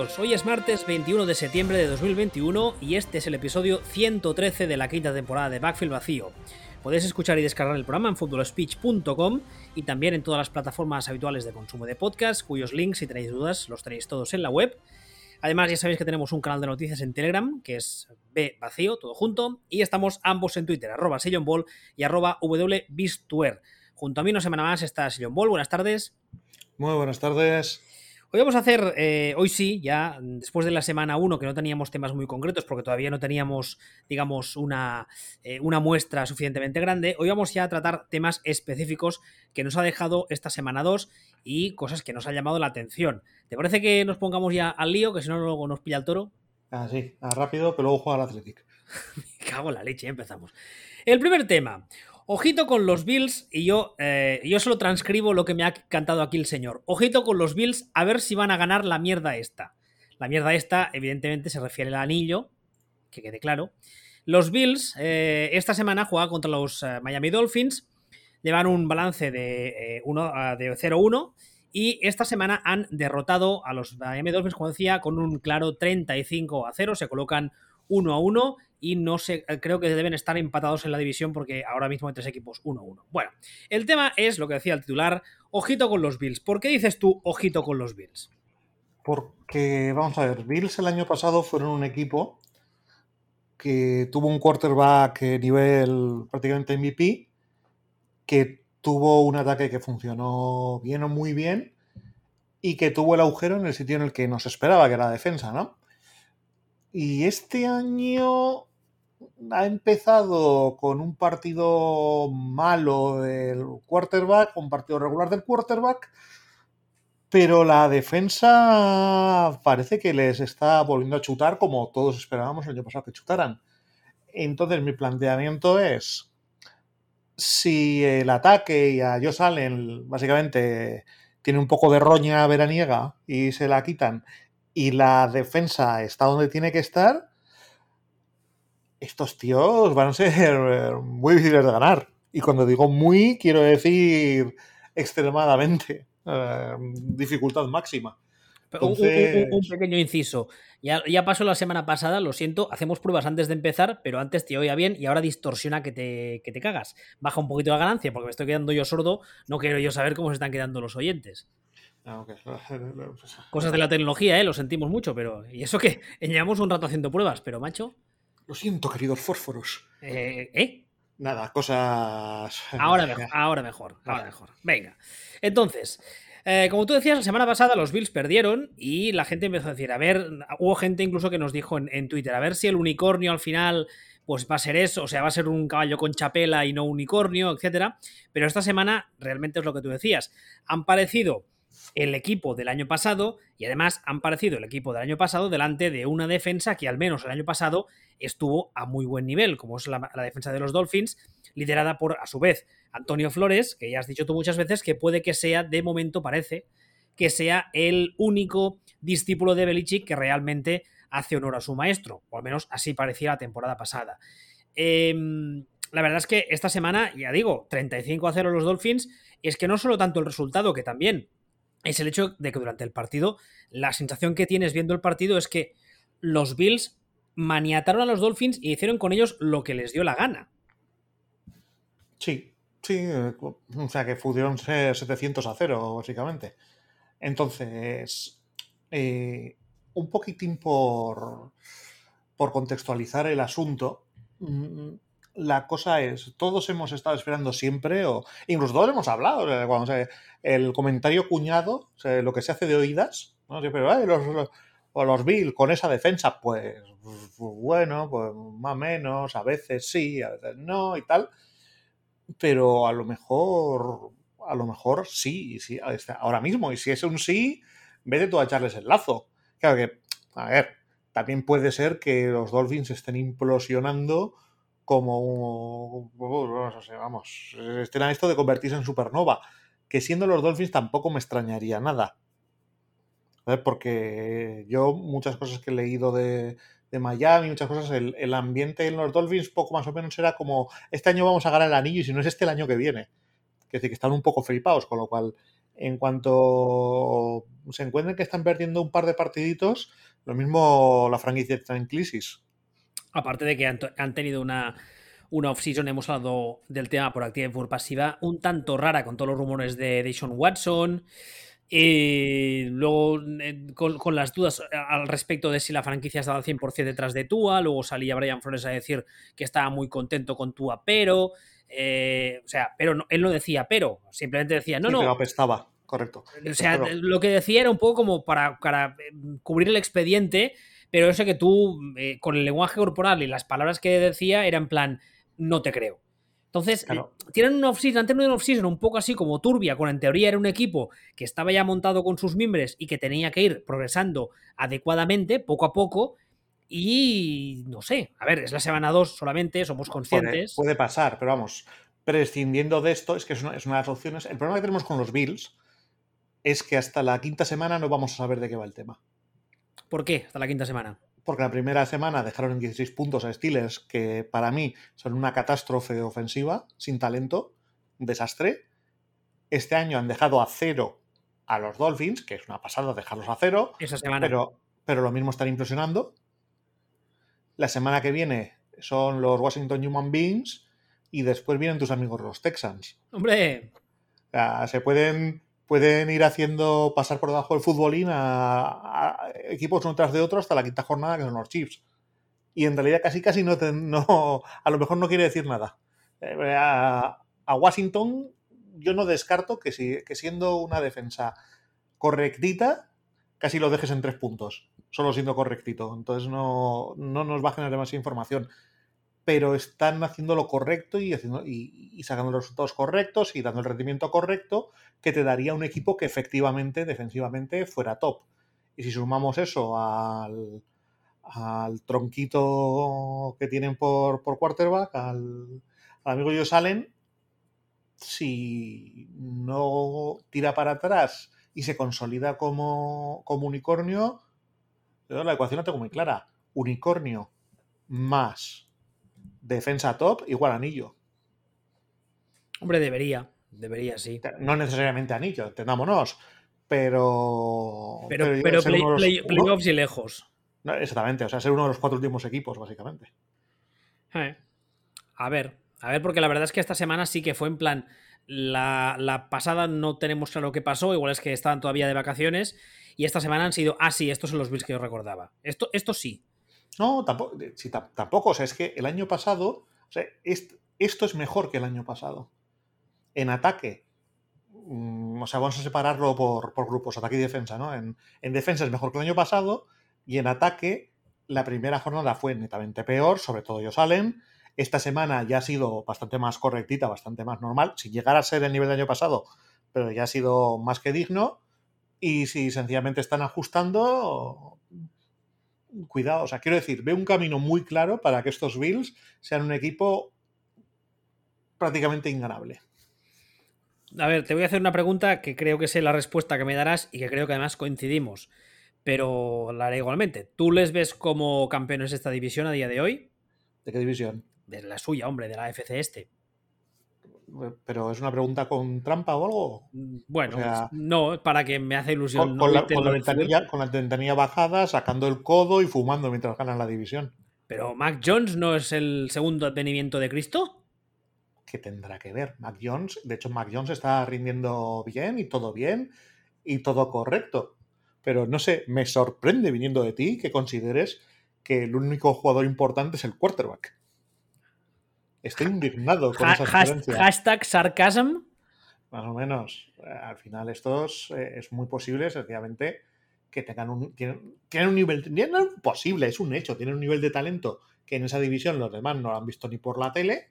Hoy es martes 21 de septiembre de 2021 y este es el episodio 113 de la quinta temporada de Backfield Vacío. Podéis escuchar y descargar el programa en footballspeech.com y también en todas las plataformas habituales de consumo de podcast, cuyos links, si tenéis dudas, los tenéis todos en la web. Además, ya sabéis que tenemos un canal de noticias en Telegram, que es B vacío, todo junto, y estamos ambos en Twitter, arroba Ball y arroba. Junto a mí una semana más está Sillon Ball, buenas tardes. Muy buenas tardes. Hoy vamos a hacer, eh, hoy sí, ya después de la semana 1, que no teníamos temas muy concretos porque todavía no teníamos, digamos, una, eh, una, muestra suficientemente grande, hoy vamos ya a tratar temas específicos que nos ha dejado esta semana 2 y cosas que nos han llamado la atención. ¿Te parece que nos pongamos ya al lío, que si no luego nos pilla el toro? Ah, sí, rápido, que luego juega al Athletic. Me cago en la leche, empezamos. El primer tema. Ojito con los Bills, y yo, eh, yo solo transcribo lo que me ha cantado aquí el señor. Ojito con los Bills, a ver si van a ganar la mierda esta. La mierda esta, evidentemente, se refiere al anillo, que quede claro. Los Bills, eh, esta semana juegan contra los eh, Miami Dolphins, llevan un balance de, de 0-1 y esta semana han derrotado a los Miami Dolphins, como decía, con un claro 35 a 0. Se colocan 1 a 1 y no sé, creo que deben estar empatados en la división porque ahora mismo hay tres equipos 1-1. Bueno, el tema es lo que decía el titular, ojito con los Bills. ¿Por qué dices tú ojito con los Bills? Porque, vamos a ver, Bills el año pasado fueron un equipo que tuvo un quarterback nivel prácticamente MVP, que tuvo un ataque que funcionó bien o muy bien y que tuvo el agujero en el sitio en el que nos esperaba, que era la defensa, ¿no? Y este año ha empezado con un partido malo del quarterback, un partido regular del quarterback, pero la defensa parece que les está volviendo a chutar como todos esperábamos el año pasado que chutaran. Entonces mi planteamiento es, si el ataque y a Josh Allen básicamente tiene un poco de roña veraniega y se la quitan y la defensa está donde tiene que estar, estos tíos van a ser eh, muy difíciles de ganar. Y cuando digo muy, quiero decir extremadamente. Eh, dificultad máxima. Un, pequeño inciso. Ya, ya, pasó la semana pasada, lo siento, hacemos pruebas antes de empezar, pero antes te oía bien y ahora distorsiona que te, que te cagas. Baja un poquito la ganancia porque me estoy quedando yo sordo, no quiero yo saber cómo se están quedando los oyentes. Ah, Cosas de la tecnología, ¿eh? Lo sentimos mucho, pero... Y eso que llevamos un rato haciendo pruebas, pero macho... Lo siento, queridos fósforos. Eh, ¿Eh? Nada, cosas. Ahora mejor, ahora mejor, ahora mejor. Venga. Entonces, eh, como tú decías, la semana pasada los Bills perdieron y la gente empezó a decir, a ver, hubo gente incluso que nos dijo en, Twitter, a ver si el unicornio al final pues va a ser eso, o sea, va a ser un caballo con chapela y no unicornio, etcétera. Pero esta semana realmente es lo que tú decías. Han parecido el equipo del año pasado y además han parecido el equipo del año pasado delante de una defensa que al menos el año pasado estuvo a muy buen nivel, como es la, defensa de los Dolphins, liderada por, a su vez, Antonio Flores, que ya has dicho tú muchas veces que puede que sea, de momento parece, que sea el único discípulo de Belichick que realmente hace honor a su maestro, o al menos así parecía la temporada pasada. Em, la verdad es que esta semana, ya digo, 35 a 0 los Dolphins, es que no solo tanto el resultado, que también es el hecho de que durante el partido, la sensación que tienes viendo el partido es que los Bills maniataron a los Dolphins y hicieron con ellos lo que les dio la gana. Sí, sí, eh, o sea que pudieron ser 700 a 0, básicamente. Entonces, eh, un poquitín por, por contextualizar el asunto, mm, la cosa es, todos hemos estado esperando siempre, o incluso todos hemos hablado, el comentario cuñado, lo que se hace de oídas, ¿no? siempre, los, o los Bill con esa defensa, pues, bueno, pues más o menos, a veces sí, a veces no y tal, pero a lo mejor, a lo mejor sí, sí ahora mismo, y si es un sí, vete tú a echarles el lazo. Claro que, a ver, también puede ser que los Dolphins estén implosionando como vamos, estén a esto de convertirse en supernova, que siendo los Dolphins tampoco me extrañaría nada. Porque yo muchas cosas que he leído de, Miami, muchas cosas, el, ambiente en los Dolphins poco más o menos era como, este año vamos a ganar el anillo y si no es este el año que viene. Es decir, que están un poco flipados, con lo cual en cuanto se encuentren que están perdiendo un par de partiditos, lo mismo la franquicia está en crisis. Aparte de que han, tenido una, una off-season, hemos hablado del tema por activa y por pasiva, un tanto rara con todos los rumores de Deshaun Watson. Y luego, eh, con, las dudas al respecto de si la franquicia estaba al 100% detrás de Tua, luego salía Brian Flores a decir que estaba muy contento con Tua, pero. Eh, o sea, pero él no decía pero, simplemente decía no, no. Pero apestaba, correcto. O sea, lo que decía era un poco como para, para eh, cubrir el expediente, pero eso que tú, con el lenguaje corporal y las palabras que decía, era en plan, no te creo. Entonces, tienen un off-season, han tenido un off-season un poco así como turbia, con en teoría era un equipo que estaba ya montado con sus miembros y que tenía que ir progresando adecuadamente, poco a poco. Y no sé, a ver, es la semana 2 solamente, somos conscientes. Puede, pasar, pero vamos, prescindiendo de esto, es que es una, es una de las opciones. El problema que tenemos con los Bills es que hasta la quinta semana no vamos a saber de qué va el tema. ¿Por qué hasta la quinta semana? porque la primera semana dejaron en 16 puntos a Steelers, que para mí son una catástrofe ofensiva, sin talento, un desastre. Este año han dejado a cero a los Dolphins, que es una pasada dejarlos a cero. Esa semana. Pero, pero lo mismo están impresionando. La semana que viene son los Washington Human Beings y después vienen tus amigos los Texans. ¡Hombre! se pueden pueden ir haciendo pasar por debajo del futbolín a, equipos uno tras de otro hasta la quinta jornada, que son los Chiefs. Y en realidad casi casi no, no a lo mejor no quiere decir nada. Eh, a, Washington yo no descarto que, si, que siendo una defensa correctita, casi lo dejes en tres puntos, solo siendo correctito. Entonces no, no nos va a generar demasiada información pero están haciendo lo correcto y, sacando los resultados correctos y dando el rendimiento correcto que te daría un equipo que efectivamente, defensivamente, fuera top. Y si sumamos eso al, al tronquito que tienen por, por quarterback, al, amigo Joe Salen, si no tira para atrás y se consolida como, como unicornio, la ecuación la tengo muy clara. Unicornio más defensa top igual anillo. Hombre, debería, debería, sí. No necesariamente anillo, entendámonos, pero... Pero, pero, playoffs y lejos. exactamente, o sea, ser uno de los cuatro últimos equipos, básicamente. Eh, a ver, a ver, porque la verdad es que esta semana sí que fue en plan... La, la, pasada no tenemos claro qué pasó, igual es que estaban todavía de vacaciones, y esta semana han sido, ah, sí, estos son los Bills que yo recordaba. Esto, esto sí, no, tampoco, tampoco, o sea, es que el año pasado, o sea, esto es mejor que el año pasado. En ataque, mm, o sea, vamos a separarlo por, grupos, ataque y defensa, ¿no? En, defensa es mejor que el año pasado y en ataque la primera jornada fue netamente peor, sobre todo ellos salen. Esta semana ya ha sido bastante más correctita, bastante más normal, sin llegar a ser el nivel del año pasado, pero ya ha sido más que digno. Y si sencillamente están ajustando, cuidado, o sea, quiero decir, veo un camino muy claro para que estos Bills sean un equipo prácticamente inganable. A ver, te voy a hacer una pregunta que creo que sé la respuesta que me darás y que creo que además coincidimos, pero la haré igualmente. ¿Tú les ves como campeones de esta división a día de hoy? ¿De qué división? De la suya, hombre, de la FC este. Pero es una pregunta con trampa o algo. Mm, bueno, no, para que me hace ilusión. Con, la, ventanilla, con, la, ventanilla, bajada, sacando el codo y fumando mientras ganan la división. ¿Pero Mac Jones no es el segundo advenimiento de Cristo? ¿Qué tendrá que ver? Mac Jones, de hecho, Mac Jones está rindiendo bien y todo bien y todo correcto. Pero no sé, me sorprende viniendo de ti que consideres que el único jugador importante es el quarterback. Estoy indignado con esa Hashtag sarcasm. Más o menos. Al final, estos eh, es muy posible, sencillamente, que tengan un. Tienen, un nivel. No es posible, es un hecho. Tienen un nivel de talento que en esa división los demás no lo han visto ni por la tele.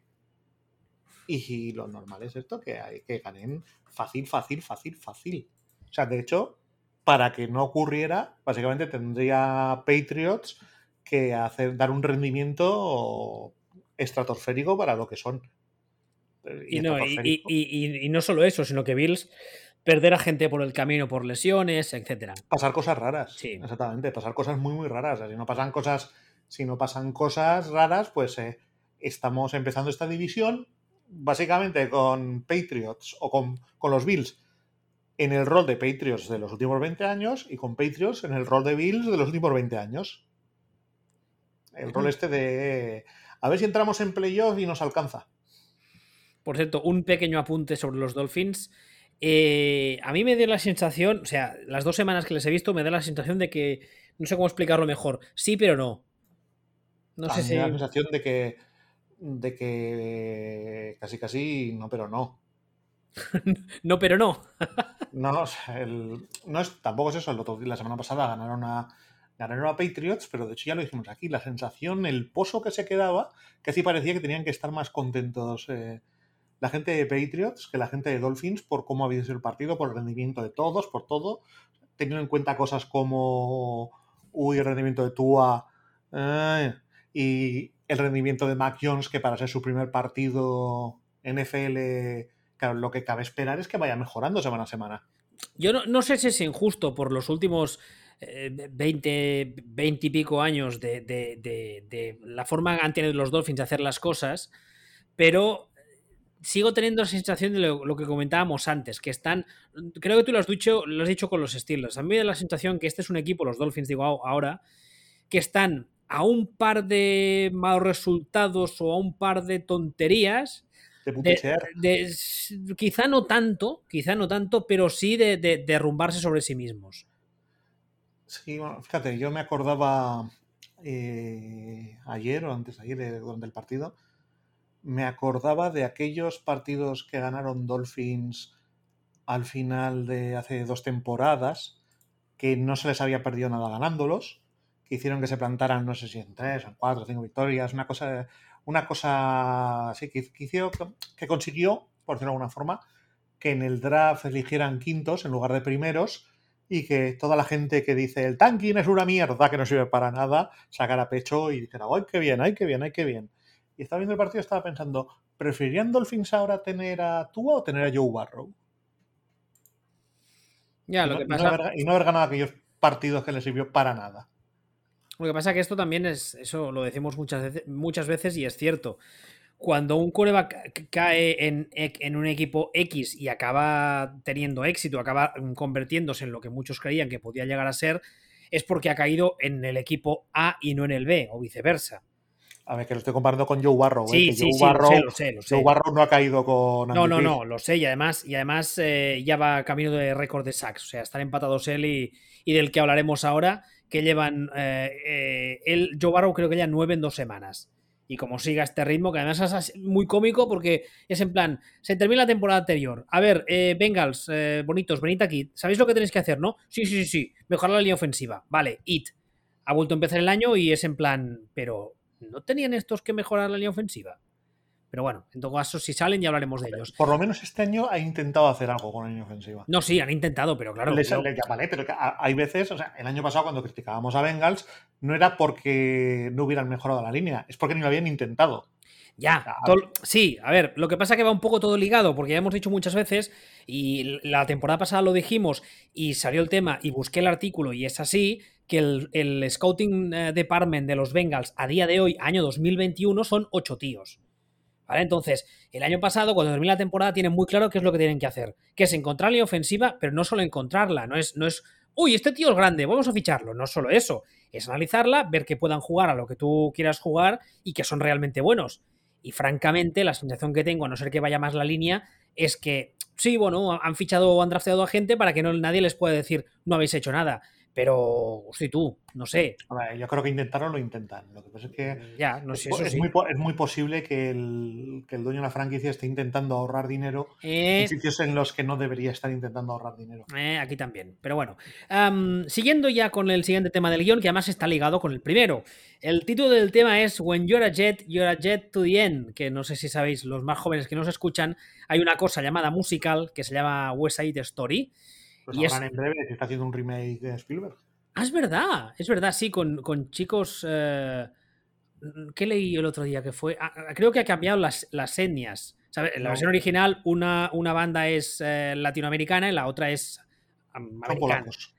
Y lo normal es esto, que hay que ganen fácil, fácil, fácil, fácil. O sea, de hecho, para que no ocurriera, básicamente tendría Patriots que hacer, dar un rendimiento estratosférico para lo que son. Y, no, y, no solo eso, sino que Bills perder a gente por el camino por lesiones, etcétera. Pasar cosas raras. Sí. Exactamente, pasar cosas muy, muy raras. Si no pasan cosas, si no pasan cosas raras, pues eh, estamos empezando esta división básicamente con Patriots o con, con los Bills en el rol de Patriots de los últimos 20 años y con Patriots en el rol de Bills de los últimos 20 años. El rol este de a ver si entramos en playoff y nos alcanza. Por cierto, un pequeño apunte sobre los Dolphins. Eh, a mí me dio la sensación, o sea, las dos semanas que les he visto, me da la sensación de que, no sé cómo explicarlo mejor, sí, pero no. No sé si. Me da la sensación de que, de que casi, casi, no, pero no. no, pero no. no, no es, tampoco es eso. El otro, la semana pasada ganaron a, ganaron a Patriots, pero de hecho ya lo dijimos aquí. La sensación, el pozo que se quedaba, que así parecía que tenían que estar más contentos eh, la gente de Patriots que la gente de Dolphins por cómo había sido el partido, por el rendimiento de todos, por todo. Teniendo en cuenta cosas como uy, el rendimiento de Tua eh, y el rendimiento de Mac Jones, que para ser su primer partido NFL claro, lo que cabe esperar es que vaya mejorando semana a semana. Yo no, sé si es injusto por los últimos 20, eh, 20 y pico años de, la forma que han tenido los Dolphins de hacer las cosas, pero sigo teniendo la sensación de lo, que comentábamos antes, que están, creo que tú lo has dicho, lo has dicho con los Steelers, a mí me da la sensación que este es un equipo, los Dolphins digo ahora, que están a un par de malos resultados o a un par de tonterías de, quizá no tanto, quizá no tanto, pero sí de, derrumbarse sobre sí mismos. Sí, bueno, fíjate, yo me acordaba eh, ayer o antes de ayer, durante el partido, me acordaba de aquellos partidos que ganaron Dolphins al final de hace dos temporadas, que no se les había perdido nada ganándolos, que hicieron que se plantaran, no sé si en tres, en cuatro, cinco victorias, una cosa una cosa así que, que consiguió, por decirlo de alguna forma, que en el draft eligieran quintos en lugar de primeros y que toda la gente que dice el tanking es una mierda que no sirve para nada, sacara pecho y dijera, ¡ay, qué bien, ay, qué bien, ay, qué bien! Y estaba viendo el partido y estaba pensando, ¿preferirían Dolphins ahora tener a Tua o tener a Joe Barrow? Ya, lo y, que pasa... no haber, y no haber ganado aquellos partidos que les sirvió para nada. Lo que pasa es que esto también es, eso lo decimos muchas veces, muchas veces y es cierto. Cuando un coreback cae en, en, un equipo X y acaba teniendo éxito, acaba convirtiéndose en lo que muchos creían que podía llegar a ser, es porque ha caído en el equipo A y no en el B, o viceversa. A ver, que lo estoy comparando con Joe Barrow. ¿eh? Sí, sí, Joe sí, lo sé, lo sé, Joe Barrow no ha caído con. no, no, no, lo sé. Y además, y además eh, ya va camino de récord de sacks. O sea, están empatados él y, y del que hablaremos ahora que llevan eh, eh, el Joe Barrow creo que ya nueve en dos semanas. Y como siga este ritmo, que además es muy cómico porque es en plan, se termina la temporada anterior. A ver, eh, Bengals, bonitos, venid aquí. ¿Sabéis lo que tenéis que hacer, no? Sí, sí, sí, sí. Mejorar la línea ofensiva. Vale, IT. Ha vuelto a empezar el año y es en plan, pero ¿no tenían estos que mejorar la línea ofensiva? Pero bueno, en todo caso, si salen ya hablaremos de ellos. Por lo menos este año ha intentado hacer algo con la línea ofensiva. No, sí, han intentado, pero claro. vale, pero hay veces, o sea, el año pasado cuando criticábamos a Bengals, no era porque no hubieran mejorado la línea, es porque ni lo habían intentado. Ya, sí, a ver, lo que pasa es que va un poco todo ligado, porque ya hemos dicho muchas veces, y la temporada pasada lo dijimos, y salió el tema, y busqué el artículo, y es así, que el, el Scouting eh, Department de los Bengals a día de hoy, año 2021, son ocho tíos. Entonces, el año pasado, cuando termina la temporada, tienen muy claro qué es lo que tienen que hacer, que es encontrar la ofensiva, pero no solo encontrarla, no es, no es, uy, este tío es grande, vamos a ficharlo, no solo eso, es analizarla, ver que puedan jugar a lo que tú quieras jugar y que son realmente buenos. Y francamente, la sensación que tengo, a no ser que vaya más la línea, es que sí, bueno, han fichado o han drafteado a gente para que no, nadie les pueda decir no habéis hecho nada. Pero, hostia, tú, no sé. yo creo que intentarlo lo intentan. Lo que pasa es que mm, ya, no sé, es, muy, es, muy, posible que el, que el, dueño de la franquicia esté intentando ahorrar dinero en sitios en los que no debería estar intentando ahorrar dinero. Eh, aquí también. Pero bueno, siguiendo ya con el siguiente tema del guion, que además está ligado con el primero. El título del tema es When You're a Jet, You're a Jet to the End, que no sé si sabéis, los más jóvenes que nos escuchan, hay una cosa llamada musical que se llama West Side Story. Pues y en breve se está haciendo un remake de Spielberg. Ah, es verdad, es verdad, sí, con, chicos. Eh, ¿Qué leí el otro día que fue? Ah, ah, creo que ha cambiado las, las etnias. En la versión original, una, una banda es eh, latinoamericana y la otra es americana. polacos.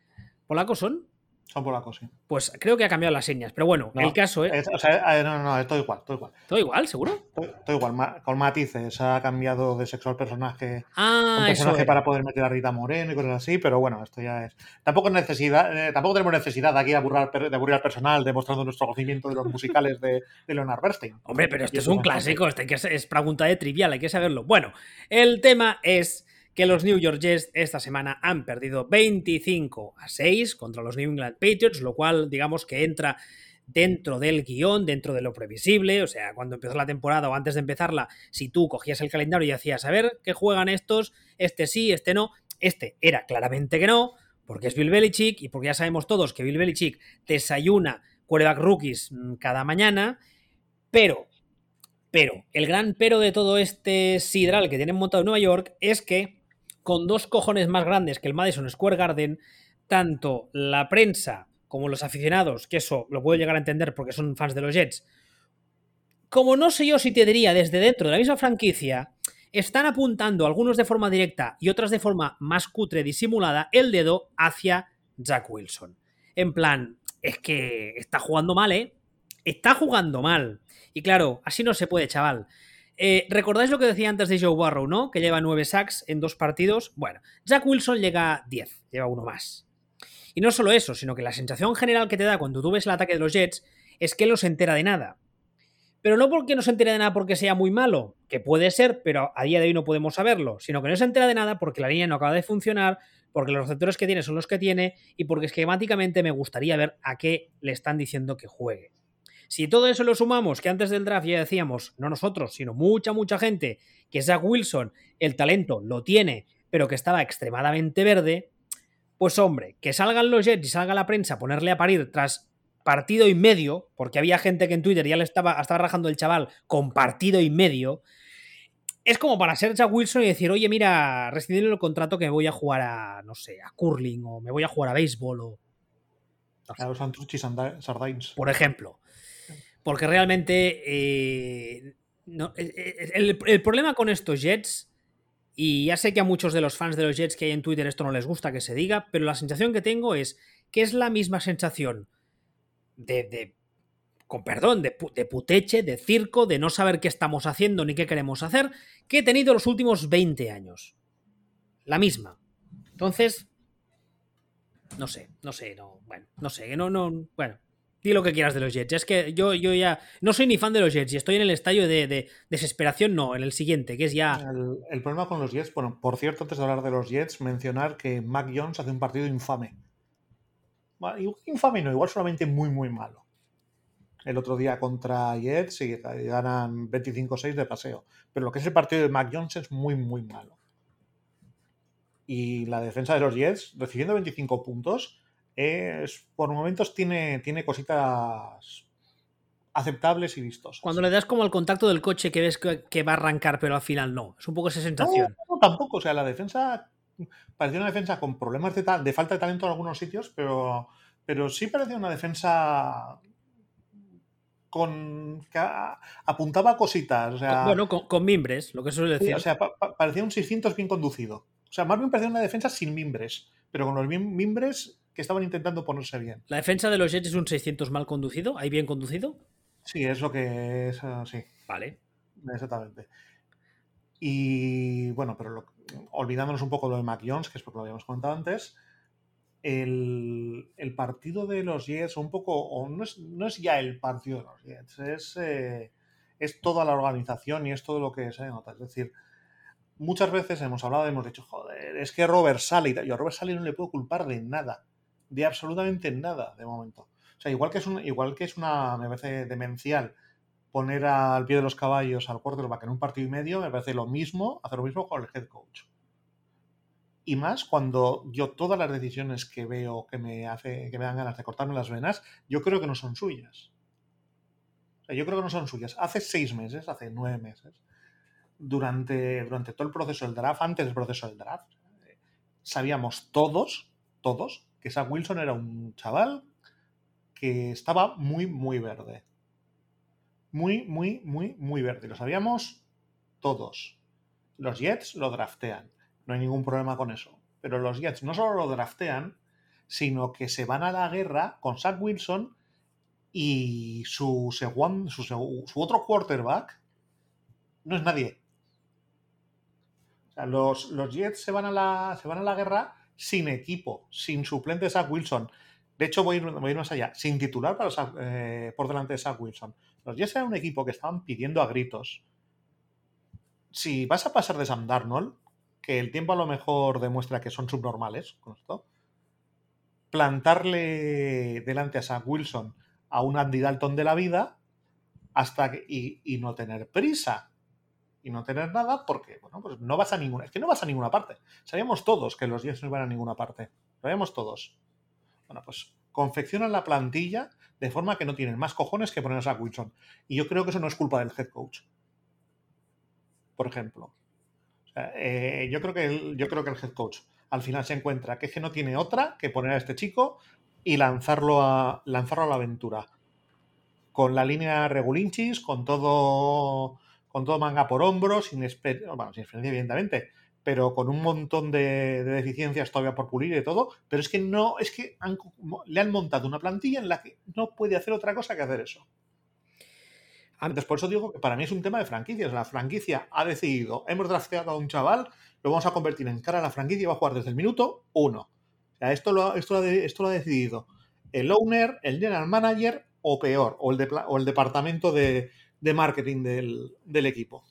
¿Polacos son? Son polacos, sí. Pues creo que ha cambiado las señas. Pero bueno, el caso es. O sea, no, no, es todo igual, todo igual. ¿Todo igual, seguro? Todo, igual, con matices. Ha cambiado de sexo al personaje. Ah, un personaje para poder meter a Rita Moreno y cosas así, pero bueno, esto ya es. Tampoco necesidad, eh, tampoco tenemos necesidad aquí de aburrir, de aburrir al personal demostrando nuestro conocimiento de los musicales de, Leonard Bernstein. Hombre, pero esto es un clásico, este que es pregunta de trivial, hay que saberlo. Bueno, el tema es que los New York Jets esta semana han perdido 25 a 6 contra los New England Patriots, lo cual digamos que entra dentro del guion, dentro de lo previsible, o sea, cuando empezó la temporada o antes de empezarla, si tú cogías el calendario y hacías, a ver, ¿qué juegan estos? Este sí, este no, este era claramente que no, porque es Bill Belichick y porque ya sabemos todos que Bill Belichick desayuna quarterback rookies mm, cada mañana, pero, pero, el gran pero de todo este sidral que tienen montado en Nueva York es que con dos cojones más grandes que el Madison Square Garden, tanto la prensa como los aficionados, que eso lo puedo llegar a entender porque son fans de los Jets, como no sé yo si te diría desde dentro de la misma franquicia, están apuntando, algunos de forma directa y otras de forma más cutre disimulada, el dedo hacia Jack Wilson. En plan, es que está jugando mal, ¿eh? Está jugando mal. Y claro, así no se puede, chaval. Eh, ¿Recordáis lo que decía antes de Joe Barrow, no? Que lleva nueve sacks en dos partidos. Bueno, Jack Wilson llega a 10, lleva uno más. Y no solo eso, sino que la sensación general que te da cuando tú ves el ataque de los Jets es que no se entera de nada. Pero no porque no se entera de nada porque sea muy malo, que puede ser, pero a día de hoy no podemos saberlo, sino que no se entera de nada porque la línea no acaba de funcionar, porque los receptores que tiene son los que tiene y porque esquemáticamente me gustaría ver a qué le están diciendo que juegue. Si todo eso lo sumamos, que antes del draft ya decíamos, no nosotros, sino mucha, mucha gente, que Zach Wilson el talento lo tiene, pero que estaba extremadamente verde, pues hombre, que salgan los Jets y salga la prensa a ponerle a parir tras partido y medio, porque había gente que en Twitter ya le estaba, estaba rajando el chaval con partido y medio, es como para ser Zach Wilson y decir, oye, mira, rescindir el contrato que me voy a jugar a, no sé, a curling o me voy a jugar a béisbol o... A los Sardines. Por ejemplo. Porque realmente eh, no, eh, eh, el, problema con estos Jets, y ya sé que a muchos de los fans de los Jets que hay en Twitter esto no les gusta que se diga, pero la sensación que tengo es que es la misma sensación de, con perdón, de, de, puteche, de circo, de no saber qué estamos haciendo ni qué queremos hacer, que he tenido los últimos 20 años. La misma. Entonces, no sé, no sé, no, bueno, no sé, no, no, bueno, Di lo que quieras de los Jets. Es que yo, yo ya no soy ni fan de los Jets y estoy en el estadio de, desesperación, no, en el siguiente, que es ya. El, problema con los Jets, bueno, por cierto, antes de hablar de los Jets, mencionar que Mac Jones hace un partido infame. infame no, igual solamente muy, muy malo. El otro día contra Jets y ganan 25-6 de paseo. Pero lo que es el partido de Mac Jones es muy, muy malo. Y la defensa de los Jets, recibiendo 25 puntos, es, por momentos tiene, tiene cositas aceptables y vistos. Cuando le das como el contacto del coche que ves que, va a arrancar, pero al final no. Es un poco esa sensación. No, tampoco. O sea, la defensa parecía una defensa con problemas de, de falta de talento en algunos sitios, pero, pero sí parecía una defensa con que apuntaba cositas. O sea, bueno, con, mimbres, lo que suele decir. o sea, parecía un 600 bien conducido. O sea, más bien parecía una defensa sin mimbres, pero con los mimbres que estaban intentando ponerse bien. ¿La defensa de los Jets es un 600 mal conducido? ¿Hay bien conducido? Sí, es lo que es así. Vale. Exactamente. Y bueno, pero olvidándonos un poco de lo de Mac Jones, que es porque lo habíamos comentado antes, el, partido de los Jets, un poco, o no es, no es ya el partido de los Jets, es, eh, es toda la organización y es todo lo que se nota. Es decir, muchas veces hemos hablado, hemos dicho, joder, es que Robert Sally, yo a Robert Sally no le puedo culpar de nada de absolutamente nada de momento. O sea, igual que es, un, igual que es una, me parece demencial poner al pie de los caballos al quarterback en un partido y medio, me parece lo mismo, hacer lo mismo con el head coach. Y más cuando yo todas las decisiones que veo que me hace, que me dan ganas de cortarme las venas, yo creo que no son suyas. Yo creo que no son suyas. Hace seis meses, hace nueve meses, durante, durante todo el proceso del draft, antes del proceso del draft, sabíamos todos, todos, que Zach Wilson era un chaval que estaba muy, muy verde. Muy, muy, muy, muy verde. Lo sabíamos todos. Los Jets lo draftean. No hay ningún problema con eso. Pero los Jets no solo lo draftean, sino que se van a la guerra con Zach Wilson y su, su, su otro quarterback no es nadie. O sea, los, los, Jets se van, a la, se van a la guerra sin equipo, sin suplente de Zach Wilson. De hecho, voy a ir, más allá, sin titular para eh, por delante de Zach Wilson. Los Jets eran un equipo que estaban pidiendo a gritos. Si vas a pasar de Sam Darnold, que el tiempo a lo mejor demuestra que son subnormales plantarle delante a Zach Wilson a un Andy Dalton de la vida hasta y, no tener prisa y no tener nada porque, bueno, pues no vas a ninguna, es que no vas a ninguna parte. Sabíamos todos que los Jets no iban a ninguna parte. Sabíamos todos. Bueno, pues confeccionan la plantilla de forma que no tienen más cojones que poner a Wilson. Y yo creo que eso no es culpa del head coach. Por ejemplo. Eh, yo, creo que yo creo que el head coach al final se encuentra que es que no tiene otra que poner a este chico y lanzarlo a, lanzarlo a la aventura. Con la línea regulinchis, con todo, con todo manga por hombro, sin, bueno, sin experiencia, evidentemente, pero con un montón de, deficiencias todavía por pulir y todo. Pero es que no, es que le han montado una plantilla en la que no puede hacer otra cosa que hacer eso. Entonces, por eso digo que para mí es un tema de franquicias. La franquicia ha decidido, hemos drafteado a un chaval, lo vamos a convertir en cara a la franquicia y va a jugar desde el minuto uno esto lo, esto, esto lo ha decidido el owner, el general manager o peor, o el, o el departamento de, marketing del, equipo.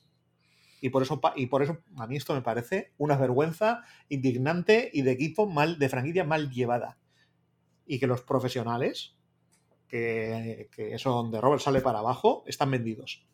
Y por, eso, y por eso a mí esto me parece una vergüenza indignante y de equipo mal, de franquicia mal llevada. Y que los profesionales, que, que eso donde Robert sale para abajo, están vendidos.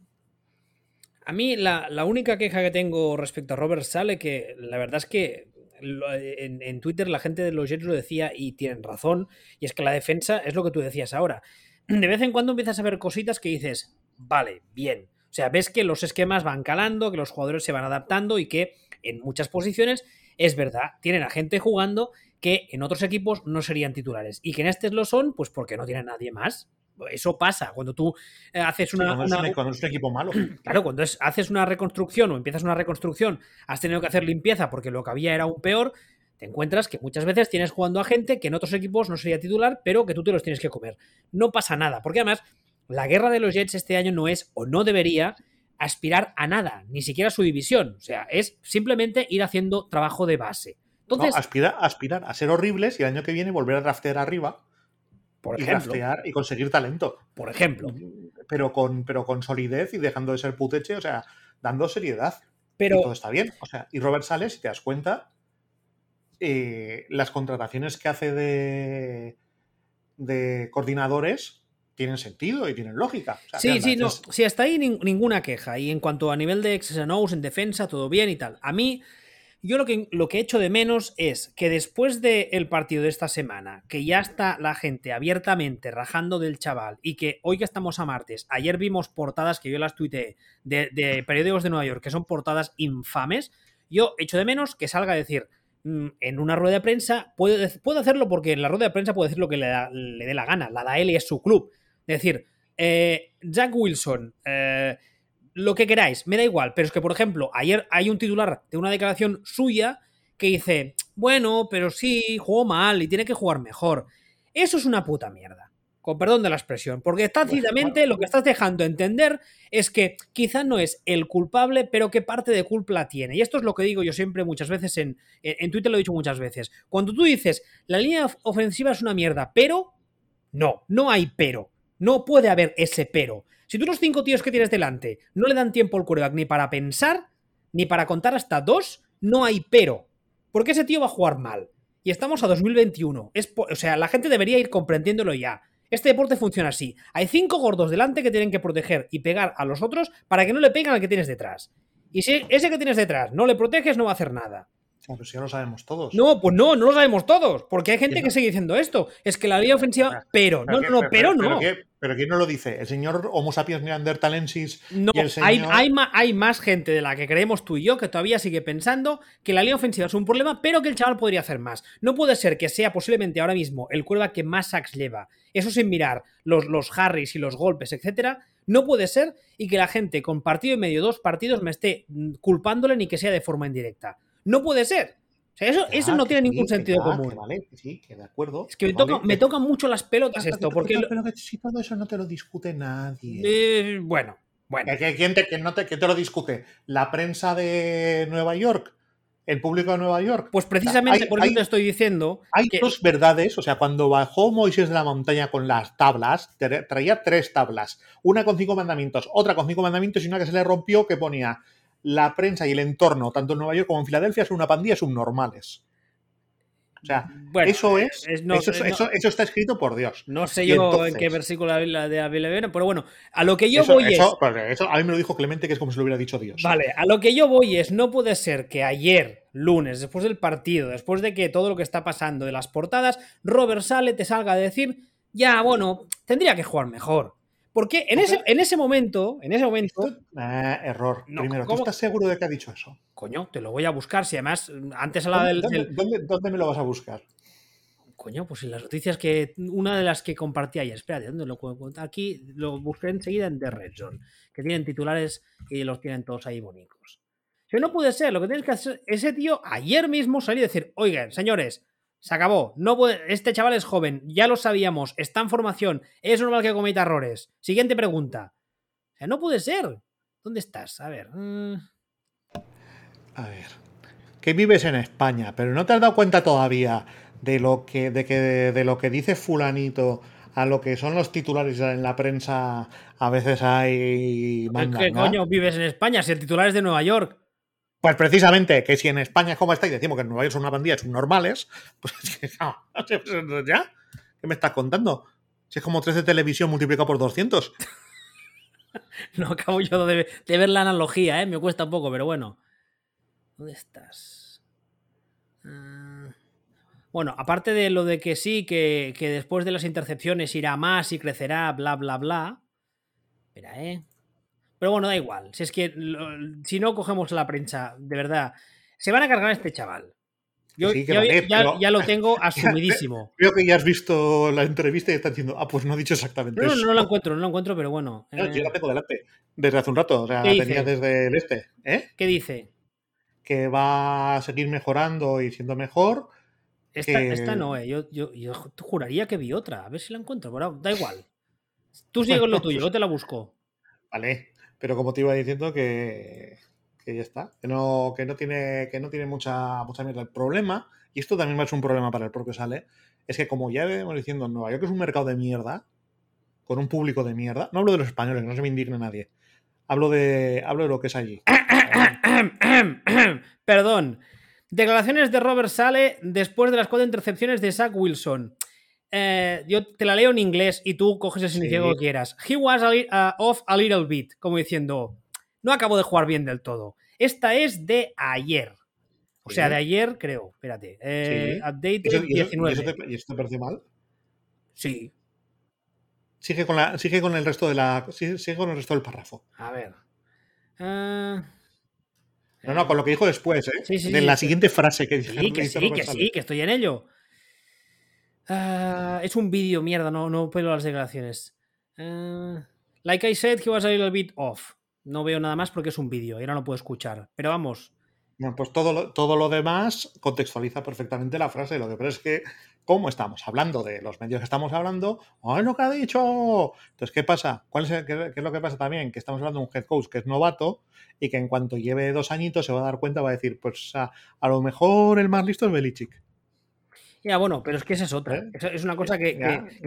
A mí la, la, única queja que tengo respecto a Robert Sale, que la verdad es que en, Twitter la gente de los Jets lo decía y tienen razón, y es que la defensa es lo que tú decías ahora. De vez en cuando empiezas a ver cositas que dices, vale, bien. O sea, ves que los esquemas van calando, que los jugadores se van adaptando y que en muchas posiciones es verdad, tienen a gente jugando que en otros equipos no serían titulares y que en este lo son, pues porque no tienen nadie más. Eso pasa cuando tú eh, haces una. cuando, es un equipo malo. Claro, cuando haces una reconstrucción o empiezas una reconstrucción, has tenido que hacer limpieza porque lo que había era un peor. Te encuentras que muchas veces tienes jugando a gente que en otros equipos no sería titular, pero que tú te los tienes que comer. No pasa nada, porque además la guerra de los Jets este año no es o no debería aspirar a nada, ni siquiera a su división. O sea, es simplemente ir haciendo trabajo de base. Entonces, aspirar, aspirar a ser horribles y el año que viene volver a draftear arriba por ejemplo. Y, conseguir talento. Por ejemplo. Pero con, pero con solidez y dejando de ser puteche, o sea, dando seriedad. Pero... todo está bien. O sea, y Robert Sales, si te das cuenta, eh, las contrataciones que hace de, de coordinadores tienen sentido y tienen lógica. sí, sí, no. Sí, hasta ahí ninguna queja. Y en cuanto a nivel de X's en defensa, todo bien y tal. A mí yo lo que, lo que echo de menos es que después del partido de esta semana, que ya está la gente abiertamente rajando del chaval y que hoy que estamos a martes, ayer vimos portadas que yo las tuiteé de, periódicos de Nueva York, que son portadas infames, yo echo de menos que salga a decir mm, en una rueda de prensa, puedo, hacerlo porque en la rueda de prensa puede decir lo que le, dé la gana, la da él y es su club. Es decir, eh, Jack Wilson, eh, lo que queráis, me da igual, pero es que, por ejemplo, ayer hay un titular de una declaración suya que dice, bueno, pero sí, jugó mal y tiene que jugar mejor. Eso es una puta mierda, con perdón de la expresión, porque tácitamente lo que estás dejando entender es que quizá no es el culpable, pero que parte de culpa tiene. Y esto es lo que digo yo siempre muchas veces en, en Twitter, lo he dicho muchas veces. Cuando tú dices, la línea ofensiva es una mierda, pero, no, no hay pero. No puede haber ese pero. Si tú los cinco tíos que tienes delante no le dan tiempo al quarterback ni para pensar, ni para contar hasta dos, no hay pero. Porque ese tío va a jugar mal. Y estamos a 2021. Es o sea, la gente debería ir comprendiéndolo ya. Este deporte funciona así. Hay cinco gordos delante que tienen que proteger y pegar a los otros para que no le peguen al que tienes detrás. Y si ese que tienes detrás no le proteges, no va a hacer nada. Pues ya lo sabemos todos. No, pues no, no lo sabemos todos. Porque hay gente que sigue diciendo esto. Es que la línea ofensiva. Pero, no, no, no, pero no. Pero ¿quién no lo dice? ¿El señor Homo sapiens neandertalensis? No, hay, hay, más gente de la que creemos tú y yo que todavía sigue pensando que la línea ofensiva es un problema, pero que el chaval podría hacer más. No puede ser que sea posiblemente ahora mismo el cuerva que más sacks lleva. Eso sin mirar los, los Harris y los golpes, etcétera. No puede ser y que la gente con partido y medio, dos partidos, me esté culpándole ni que sea de forma indirecta. No puede ser. eso, eso no tiene ningún sentido común. vale, sí, que de acuerdo. Es que me tocan mucho las pelotas esto. Porque pero, que si todo eso no te lo discute nadie. Eh, bueno, bueno. ¿Quién te, que no te, que te lo discute? ¿La prensa de Nueva York? ¿El público de Nueva York? Pues precisamente por eso te estoy diciendo. Hay dos verdades. O sea, cuando bajó Moisés de la montaña con las tablas, traía tres tablas. Una con cinco mandamientos, otra con cinco mandamientos y una que se le rompió que ponía la prensa y el entorno, tanto en Nueva York como en Filadelfia, son una pandilla subnormales. O sea, eso es, eso, está escrito por Dios. No sé yo en qué versículo de Biblia pero bueno, a lo que yo voy es. Eso, a mí me lo dijo Clemente, que es como si lo hubiera dicho Dios. Vale, a lo que yo voy es, no puede ser que ayer, lunes, después del partido, después de que todo lo que está pasando de las portadas, Robert Sale te salga a decir, ya, bueno, tendría que jugar mejor. Porque en ese, en ese momento, en ese momento. Ah, error. Primero, ¿tú estás seguro de que ha dicho eso? Coño, te lo voy a buscar. Si además, antes hablaba del. ¿dónde, me lo vas a buscar? Coño, pues en las noticias que. Una de las que compartí ayer. Espérate, ¿dónde lo puedo contar? Aquí lo busqué enseguida en The Red Zone. Que tienen titulares y los tienen todos ahí bonitos. Si no puede ser, lo que tienes que hacer. Ese tío ayer mismo salió a decir: Oigan, señores, se acabó. No este chaval es joven, ya lo sabíamos, está en formación, es normal que cometa errores. Siguiente pregunta. no puede ser. ¿Dónde estás? A ver. Mm. A ver. Que vives en España, pero no te has dado cuenta todavía de lo que, de que, de lo que dice fulanito a lo que son los titulares en la prensa. A veces hay. ¿Qué coño vives en España? Si el titular es de Nueva York. Pues precisamente, que si en España es como está y decimos que en Nueva York son una pandilla subnormales, pues ya, ¿qué me estás contando? Si es como 3 de televisión multiplicado por 200. no acabo yo de, ver la analogía, ¿eh? me cuesta un poco, pero bueno. ¿Dónde estás? Ah, bueno, aparte de lo de que sí, que, que después de las intercepciones irá más y crecerá, bla, bla, bla. Espera, ¿eh? Pero bueno, da igual. Si es que si no cogemos la prensa, de verdad, se van a cargar a este chaval. Yo, ya, lo tengo asumidísimo. Creo que ya has visto la entrevista y estás diciendo, ah, pues no ha dicho exactamente eso. No, no lo encuentro, no lo encuentro, pero bueno. Yo la tengo delante, desde hace un rato, o sea, la tenía desde el este. ¿eh? ¿Qué dice? Que va a seguir mejorando y siendo mejor. Esta, no, eh. yo, yo, juraría que vi otra, a ver si la encuentro, pero da igual. Tú sigue con lo tuyo, yo te la busco. Vale. Pero como te iba diciendo que, ya está, que no, que no tiene, que no tiene mucha, mucha mierda. El problema, y esto también ser un problema para el propio Sale, es que como ya vemos diciendo, Nueva York es un mercado de mierda, con un público de mierda. No hablo de los españoles, no se me indigne nadie. Hablo de, hablo de lo que es allí. Perdón. Declaraciones de Robert Sale después de las cuatro intercepciones de Zach Wilson. Eh, yo te la leo en inglés y tú coges el significado que quieras. He was uh, off a little bit, como diciendo, no acabo de jugar bien del todo. Esta es de ayer. O sea, de ayer creo. Espérate. Eh, update 19. ¿Y eso, te, parece mal? Sí. Sigue con, la, sigue con el resto de la. Sigue, con el resto del párrafo. A ver. Uh, no, no, con lo que dijo después, ¿eh? de la siguiente frase que Sí, que sí, que sí, que estoy en ello. Ah, es un vídeo, mierda, no, no puedo las declaraciones. Uh, like I said, he was a little bit off. No veo nada más porque es un vídeo y ahora no puedo escuchar. Pero vamos. Pues todo lo, todo lo demás contextualiza perfectamente la frase. Lo que pasa es que, como estamos hablando de los medios que estamos hablando, ¡oh, lo que ha dicho! Entonces, ¿qué pasa? ¿Cuál es qué, es lo que pasa también? Que estamos hablando de un head coach que es novato y que en cuanto lleve dos añitos se va a dar cuenta, va a decir, pues a, a lo mejor el más listo es Belichick. Ya, bueno, pero es que esa es otra. ¿Eh? Es una cosa que,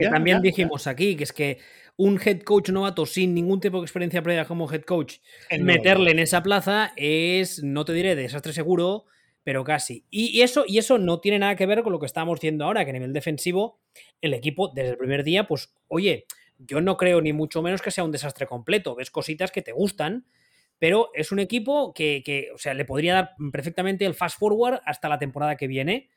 también dijimos aquí, que es que un head coach novato sin ningún tipo de experiencia previa como head coach, meterle en esa plaza es, no te diré desastre seguro, pero casi. Y, eso, y eso no tiene nada que ver con lo que estábamos diciendo ahora, que a nivel defensivo, el equipo desde el primer día, pues, oye, yo no creo ni mucho menos que sea un desastre completo. Ves cositas que te gustan, pero es un equipo que, que o sea, le podría dar perfectamente el fast forward hasta la temporada que viene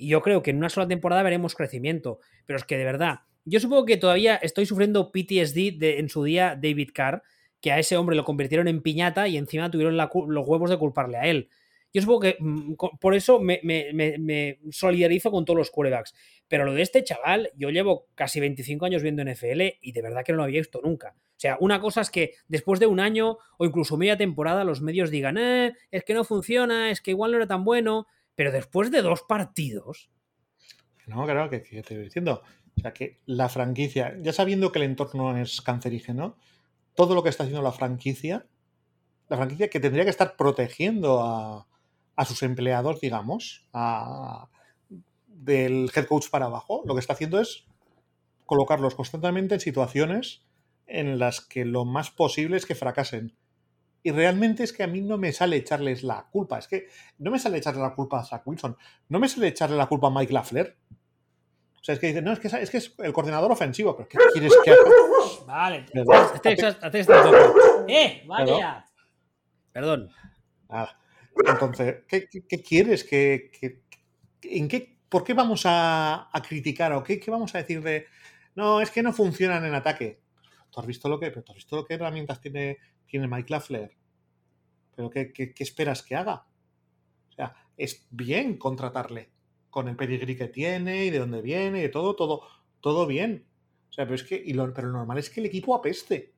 y yo creo que en una sola temporada veremos crecimiento. Pero es que de verdad, yo supongo que todavía estoy sufriendo PTSD de, en su día David Carr, que a ese hombre lo convirtieron en piñata y encima tuvieron los huevos de culparle a él. Yo supongo que mm, por eso me, solidarizo con todos los quarterbacks. Pero lo de este chaval, yo llevo casi 25 años viendo NFL y de verdad que no lo había visto nunca. O sea, una cosa es que después de un año o incluso media temporada los medios digan, eh, es que no funciona, es que igual no era tan bueno. Pero después de dos partidos. No, claro, que, te estoy diciendo. O sea, que la franquicia, ya sabiendo que el entorno es cancerígeno, todo lo que está haciendo la franquicia, la franquicia que tendría que estar protegiendo a, a sus empleados, digamos, a, del head coach para abajo, lo que está haciendo es colocarlos constantemente en situaciones en las que lo más posible es que fracasen. Y realmente es que a mí no me sale echarles la culpa. Es que no me sale echarle la culpa a Zach Wilson. No me sale echarle la culpa a Mike Lafler. O sea, es que dicen, no, es que es, que es el coordinador ofensivo. ¿Pero qué quieres que haga? Vale. ¡Eh! ¡Vaya! Perdón. Entonces, ¿qué, qué, quieres? que, en qué, ¿Por qué vamos a, a criticar o qué, qué, vamos a decir de no, es que no funcionan en ataque? ¿Tú has visto lo que, pero ¿tú has visto lo que herramientas tiene, tiene Mike Lafler? ¿Pero qué, qué, esperas que haga? O sea, es bien contratarle con el pedigrí que tiene y de dónde viene y de todo, todo, todo bien. O sea, pero es que, pero lo normal es que el equipo apeste.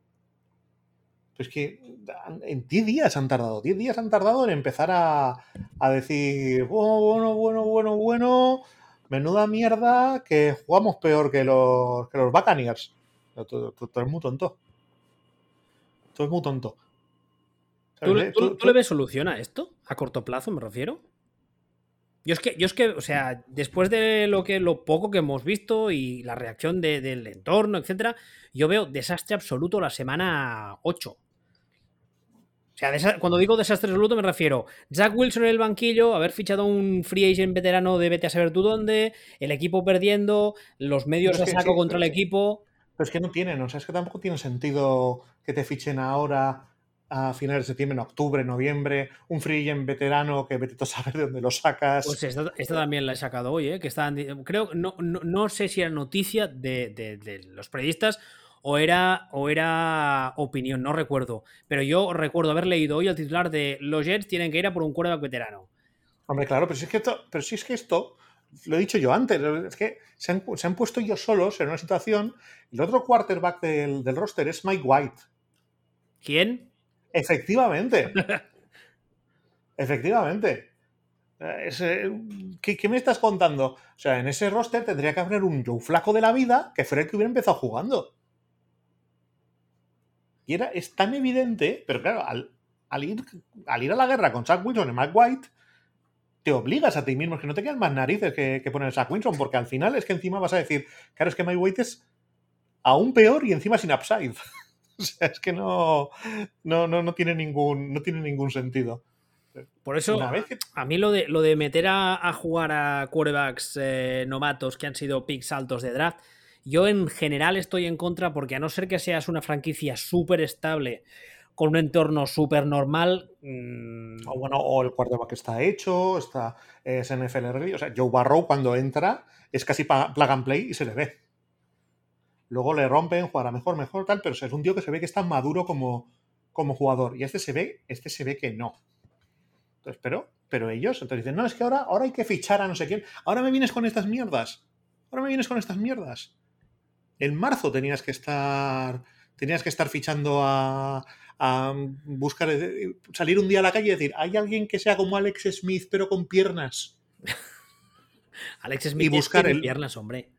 Pero es que en 10 días han tardado, 10 días han tardado en empezar a, a decir, bueno, bueno, bueno, bueno, menuda mierda, que jugamos peor que los, que los Buccaneers. Es muy tonto. Todo es muy tonto. ¿Tú, ¿tú, ¿Tú, le ves solución a esto? ¿A corto plazo me refiero? Yo es que, yo es que, o sea, después de lo que lo poco que hemos visto y la reacción de, del entorno, etcétera, yo veo desastre absoluto la semana 8. O sea, cuando digo desastre absoluto me refiero Jack Wilson en el banquillo, haber fichado un free agent veterano de vete a saber tú dónde, el equipo perdiendo, los medios de saco contra el equipo. Pero es que no tienen, o sea, es que tampoco tiene sentido que te fichen ahora a finales de septiembre, en octubre, noviembre, un free agent veterano que vete a saber de dónde lo sacas. Pues esta, también la he sacado hoy, ¿eh? que estaban, creo, no, no, no, sé si era noticia de, de, de, los periodistas o era, o era opinión, no recuerdo, pero yo recuerdo haber leído hoy el titular de los Jets tienen que ir a por un quarterback veterano. Hombre, claro, pero si es que esto, pero si es que esto lo he dicho yo antes, es que se han, se han puesto ellos solos en una situación. El otro quarterback del, del roster es Mike White. ¿Quién? Efectivamente. Efectivamente. ¿qué, ¿qué, me estás contando? O sea, en ese roster tendría que haber un Joe flaco de la vida que fuera el que hubiera empezado jugando. Y era, es tan evidente, pero claro, al, al, ir, al ir a la guerra con Zach Wilson y Mike White, te obligas a ti mismo, es que no te quedan más narices que, que poner a Wilson, porque al final es que encima vas a decir, claro, es que White es aún peor y encima sin upside. O sea, es que no, no, no, no, tiene, ningún, no tiene ningún sentido. Por eso, que... a mí lo de, lo de meter a, a jugar a quarterbacks eh, novatos que han sido picks altos de draft, yo en general estoy en contra porque a no ser que seas una franquicia súper estable, con un entorno súper normal. Mmm... O bueno, o el quarterback está hecho, está, es NFL ready. O sea, Joe Barrow cuando entra es casi plug and play y se le ve. Luego le rompen, jugará mejor, mejor, tal, pero es un tío que se ve que está maduro como, como jugador. Y este se ve, este se ve que no. Entonces, pero, pero ellos, entonces dicen, no, es que ahora, ahora hay que fichar a no sé quién. Ahora me vienes con estas mierdas. Ahora me vienes con estas mierdas. En marzo tenías que estar. Tenías que estar fichando a, a buscar. salir un día a la calle y decir, ¿hay alguien que sea como Alex Smith, pero con piernas? Alex Smith y buscar el... piernas, hombre.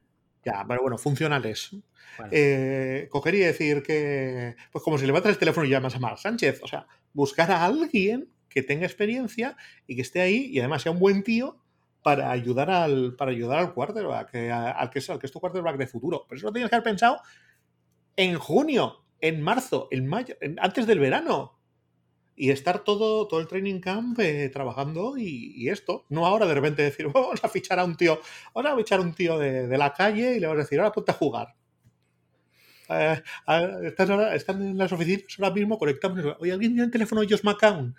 Ya, pero bueno, funcionales. Bueno. Eh, coger y decir que, pues como si levantas el teléfono y llamas a Mar Sánchez, o sea, buscar a alguien que tenga experiencia y que esté ahí y además sea un buen tío para ayudar al, para ayudar al quarterback, que, al, que es, al que es tu quarterback de futuro. Pero eso lo tienes que haber pensado en junio, en marzo, en mayo, en, antes del verano. Y estar todo, todo el training camp eh, trabajando y, y, esto. No ahora de repente decir, vamos a fichar a un tío, vamos a fichar a un tío de, de la calle y le vamos a decir, ahora ponte a jugar. Eh, están, ahora, están, en las oficinas ahora mismo, conectamos. Oye, ¿alguien tiene el teléfono de Josh McCown?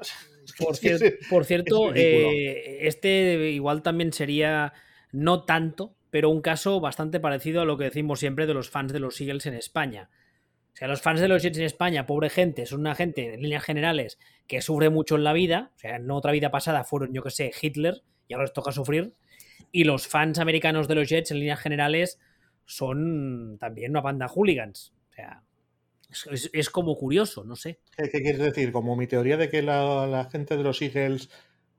Por, cier por cierto, eh, este igual también sería no tanto, pero un caso bastante parecido a lo que decimos siempre de los fans de los Eagles en España. O sea, los fans de los Jets en España, pobre gente, son una gente en líneas generales que sufre mucho en la vida. O sea, en otra vida pasada fueron, yo que sé, Hitler y ahora les toca sufrir. Y los fans americanos de los Jets en líneas generales son también una banda hooligans. O sea, es, es como curioso, no sé. ¿Qué, ¿Qué, quieres decir? Como mi teoría de que la, la gente de los Eagles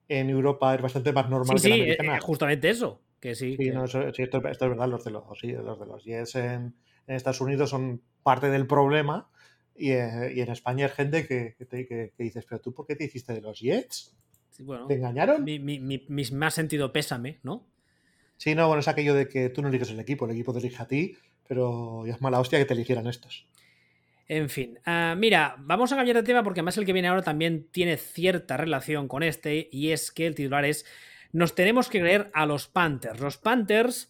en Europa es bastante más normal sí, que sí, la americana. eh, justamente eso. Que sí. Sí, que- no, eso- sí, esto, esto es verdad, los de los, sí, los de los Jets en, en Estados Unidos son parte del problema y, eh, y en España hay gente que, que, te- que- dices, pero tú ¿por qué te hiciste de los Jets? bueno, ¿Te engañaron? mi, mi, mi- mi más sentido pésame, ¿no? Sí, no, bueno, es aquello de que tú no eliges el equipo, el equipo te elige a ti, pero ya es mala hostia que te eligieran estos. En fin, ah, mira, vamos a cambiar de tema porque además el que viene ahora también tiene cierta relación con este y es que el titular es nos tenemos que creer a los Panthers. Los Panthers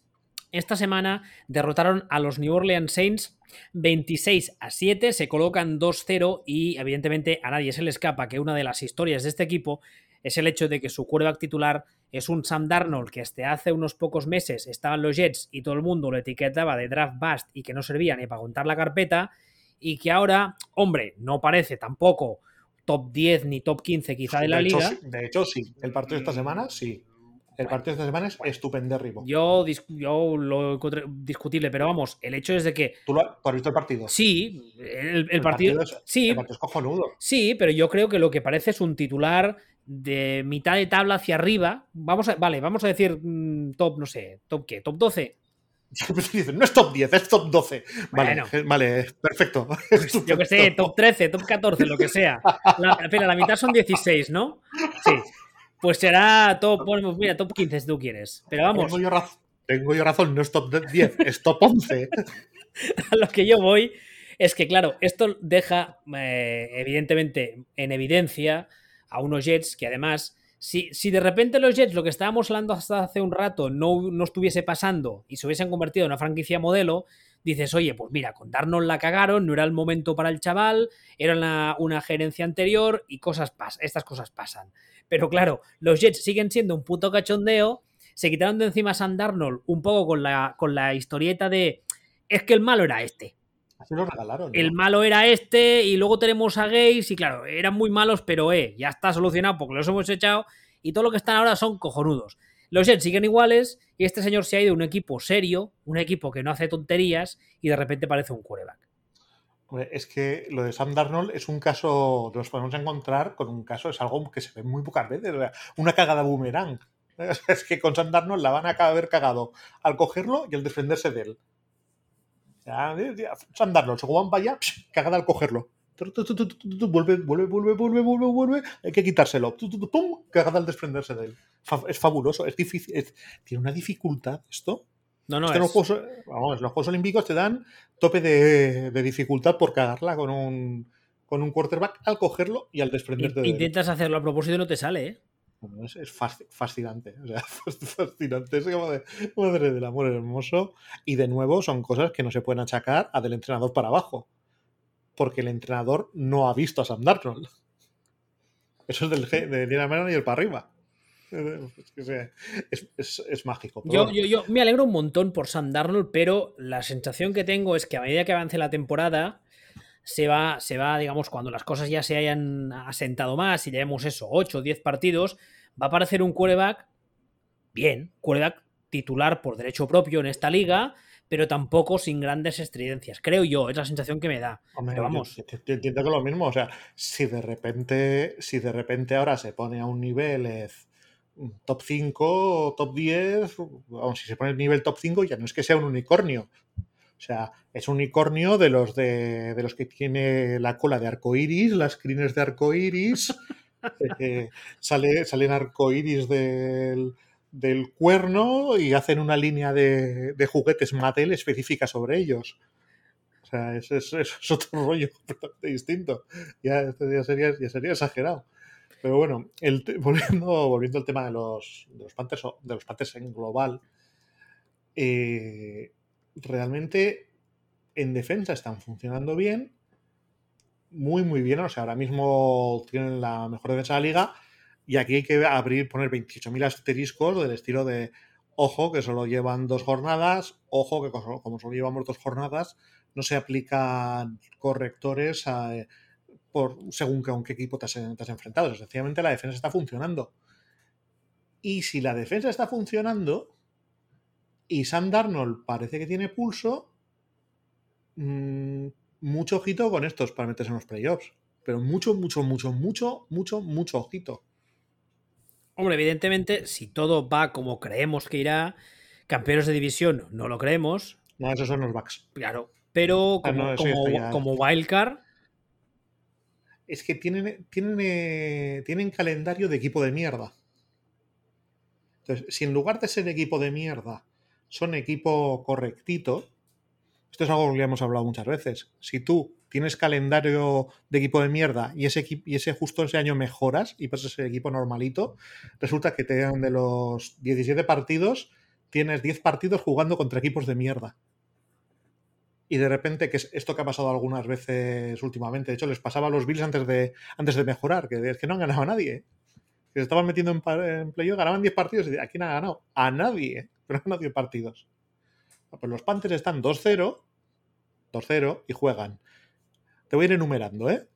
esta semana derrotaron a los New Orleans Saints 26 a 7, se colocan 2-0 y evidentemente a nadie se le escapa que una de las historias de este equipo es el hecho de que su quarterback titular es un Sam Darnold que hasta hace unos pocos meses estaba en los Jets y todo el mundo lo etiquetaba de draft bust y que no servía ni para contar la carpeta y que ahora, hombre, no parece tampoco top 10 ni top 15 quizá de la hecho, liga. sí, de hecho, sí. El partido de esta semana, sí. El partido de esta semana es estupendérrimo. Yo, yo lo encontré discutible, pero vamos, el hecho es de que ¿Tú, lo has- tú has visto el partido? sí, el, partido, es, sí, el partido es cojonudo. sí, pero yo creo que lo que parece es un titular de mitad de tabla hacia arriba. Vamos a, vale, vamos a decir mm, top, no sé, top qué, top 12. Dicen, no es top 10, es top 12. Vale, Bueno. eh, vale, perfecto. Yo que sé, top 13, top 14, lo que sea. La, espera, la mitad son 16, ¿no? Sí. Pues será top, bueno, mira, top 15 si tú quieres. Pero vamos, Tengo yo, razón, tengo yo razón, no es top 10, es top 11. a lo que yo voy es que, claro, esto deja eh, evidentemente en evidencia a unos Jets que además, si, si de repente los Jets, lo que estábamos hablando hasta hace un rato, no, no estuviese pasando y se hubiesen convertido en una franquicia modelo, dices, oye, pues mira, con Darnold la cagaron, no era el momento para el chaval, era una, una gerencia anterior y cosas pas estas cosas pasan. Pero claro, los Jets siguen siendo un puto cachondeo, se quitaron de encima a Sam Darnold un poco con la, con la historieta de, es que el malo era este. Así lo regalaron. ¿no? El malo era este y luego tenemos a Gays y claro, eran muy malos, pero eh, ya está solucionado porque los hemos echado y todo lo que están ahora son cojonudos. Los Jets siguen iguales y este señor se ha ido a un equipo serio, un equipo que no hace tonterías y de repente parece un quarterback. Es que lo de Sam Darnold es un caso, nos podemos encontrar con un caso, es algo que se ve muy pocas veces, una cagada boomerang. Es que con Sam Darnold la van a haber cagado al cogerlo y al desprenderse de él. Sam Darnold, según van para allá, cagada al cogerlo. Vuelve, vuelve, vuelve, vuelve, vuelve, vuelve. Hay que quitárselo. Pum, cagada al desprenderse de él. Es fabuloso, es difícil. es- tiene una dificultad esto. No, no, Es que los, Juegos, vamos, los Juegos Olímpicos te dan tope de, de dificultad por cagarla con un, con un quarterback al cogerlo y al desprenderte de él. intentas hacerlo a propósito y no te sale, ¿eh? Bueno, es, es fasc- fascinante. O sea, fascinante. Es como de madre del amor hermoso. Y de nuevo, son cosas que no se pueden achacar a del entrenador para abajo. Porque el entrenador no ha visto a Sam Darnold. Eso es del, G- de Dina Manager para arriba. Es, es, es- mágico. Yo, yo, yo me alegro un montón por Sam Darnold, pero la sensación que tengo es que a medida que avance la temporada, se va, se va, digamos, cuando las cosas ya se hayan asentado más y llevemos eso, 8 o 10 partidos, va a aparecer un quarterback bien, quarterback titular por derecho propio en esta liga, pero tampoco sin grandes estridencias. Creo yo, es la sensación que me da. Hombre, Pero vamos. yo- yo entiendo que lo mismo. O sea, si de repente, si de repente ahora se pone a un nivel eh, top 5 o top 10, vamos, si se pone el nivel top 5 ya no es que sea un unicornio. O sea, es un unicornio de los de, de los que tiene la cola de arcoiris, las crines de arcoiris, eh, sale, salen arcoiris del, del cuerno y hacen una línea de, de juguetes Mattel específica sobre ellos. O sea, es, es- otro rollo completamente distinto. Ya, sería, ya sería exagerado. Pero bueno, el volviendo, volviendo al tema de los, de los Panthers, de los Panthers en global, eh, realmente en defensa están funcionando bien, muy, muy bien. O sea, ahora mismo tienen la mejor defensa de la liga y aquí hay que abrir, poner 28.000 asteriscos del estilo de, ojo, que solo llevan dos jornadas, ojo, que como solo llevamos dos jornadas, no se aplican correctores a, por, según con qué equipo te has enfrentado. Sencillamente la defensa está funcionando. Y si la defensa está funcionando y Sam Darnold parece que tiene pulso, mm, mucho ojito con estos para meterse en los playoffs. Pero mucho, mucho, mucho, mucho, mucho, mucho ojito. Hombre, evidentemente, si todo va como creemos que irá, campeones de división no lo creemos. No, esos son los Bucks. Claro. Pero Ah, como, no, ya. como wildcard, Es que tienen, tienen, eh, tienen calendario de equipo de mierda. Entonces, si en lugar de ser equipo de mierda son equipo correctito, esto es algo que ya hemos hablado muchas veces. Si tú tienes calendario de equipo de mierda y ese, y ese justo ese año mejoras y pasas ser equipo normalito, resulta que te dan de los 17 partidos, tienes 10 partidos jugando contra equipos de mierda. Y de repente, que es esto que ha pasado algunas veces últimamente, de hecho les pasaba a los Bills antes de, antes de mejorar, que es que no han ganado a nadie. ¿eh? Que se estaban metiendo en, en playoff, ganaban 10 partidos y ¿a quién ha ganado? A nadie, ¿eh? pero han ganado 10 partidos. Ah, Pues los Panthers están 2-0, 2-0 y juegan. Te voy a ir enumerando, ¿eh?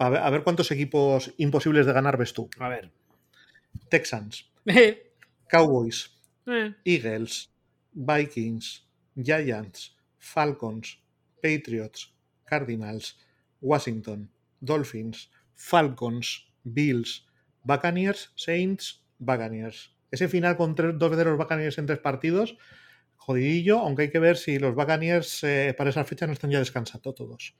A ver, a ver cuántos equipos imposibles de ganar ves tú. a ver. Texans, Cowboys, eh, Eagles, Vikings, Giants, Falcons, Patriots, Cardinals, Washington, Dolphins, Falcons, Bills, Buccaneers, Saints, Buccaneers. Ese final con tres, dos de los Buccaneers en tres partidos, jodidillo, aunque hay que ver si los Buccaneers eh, para esa fecha no están ya descansando todos.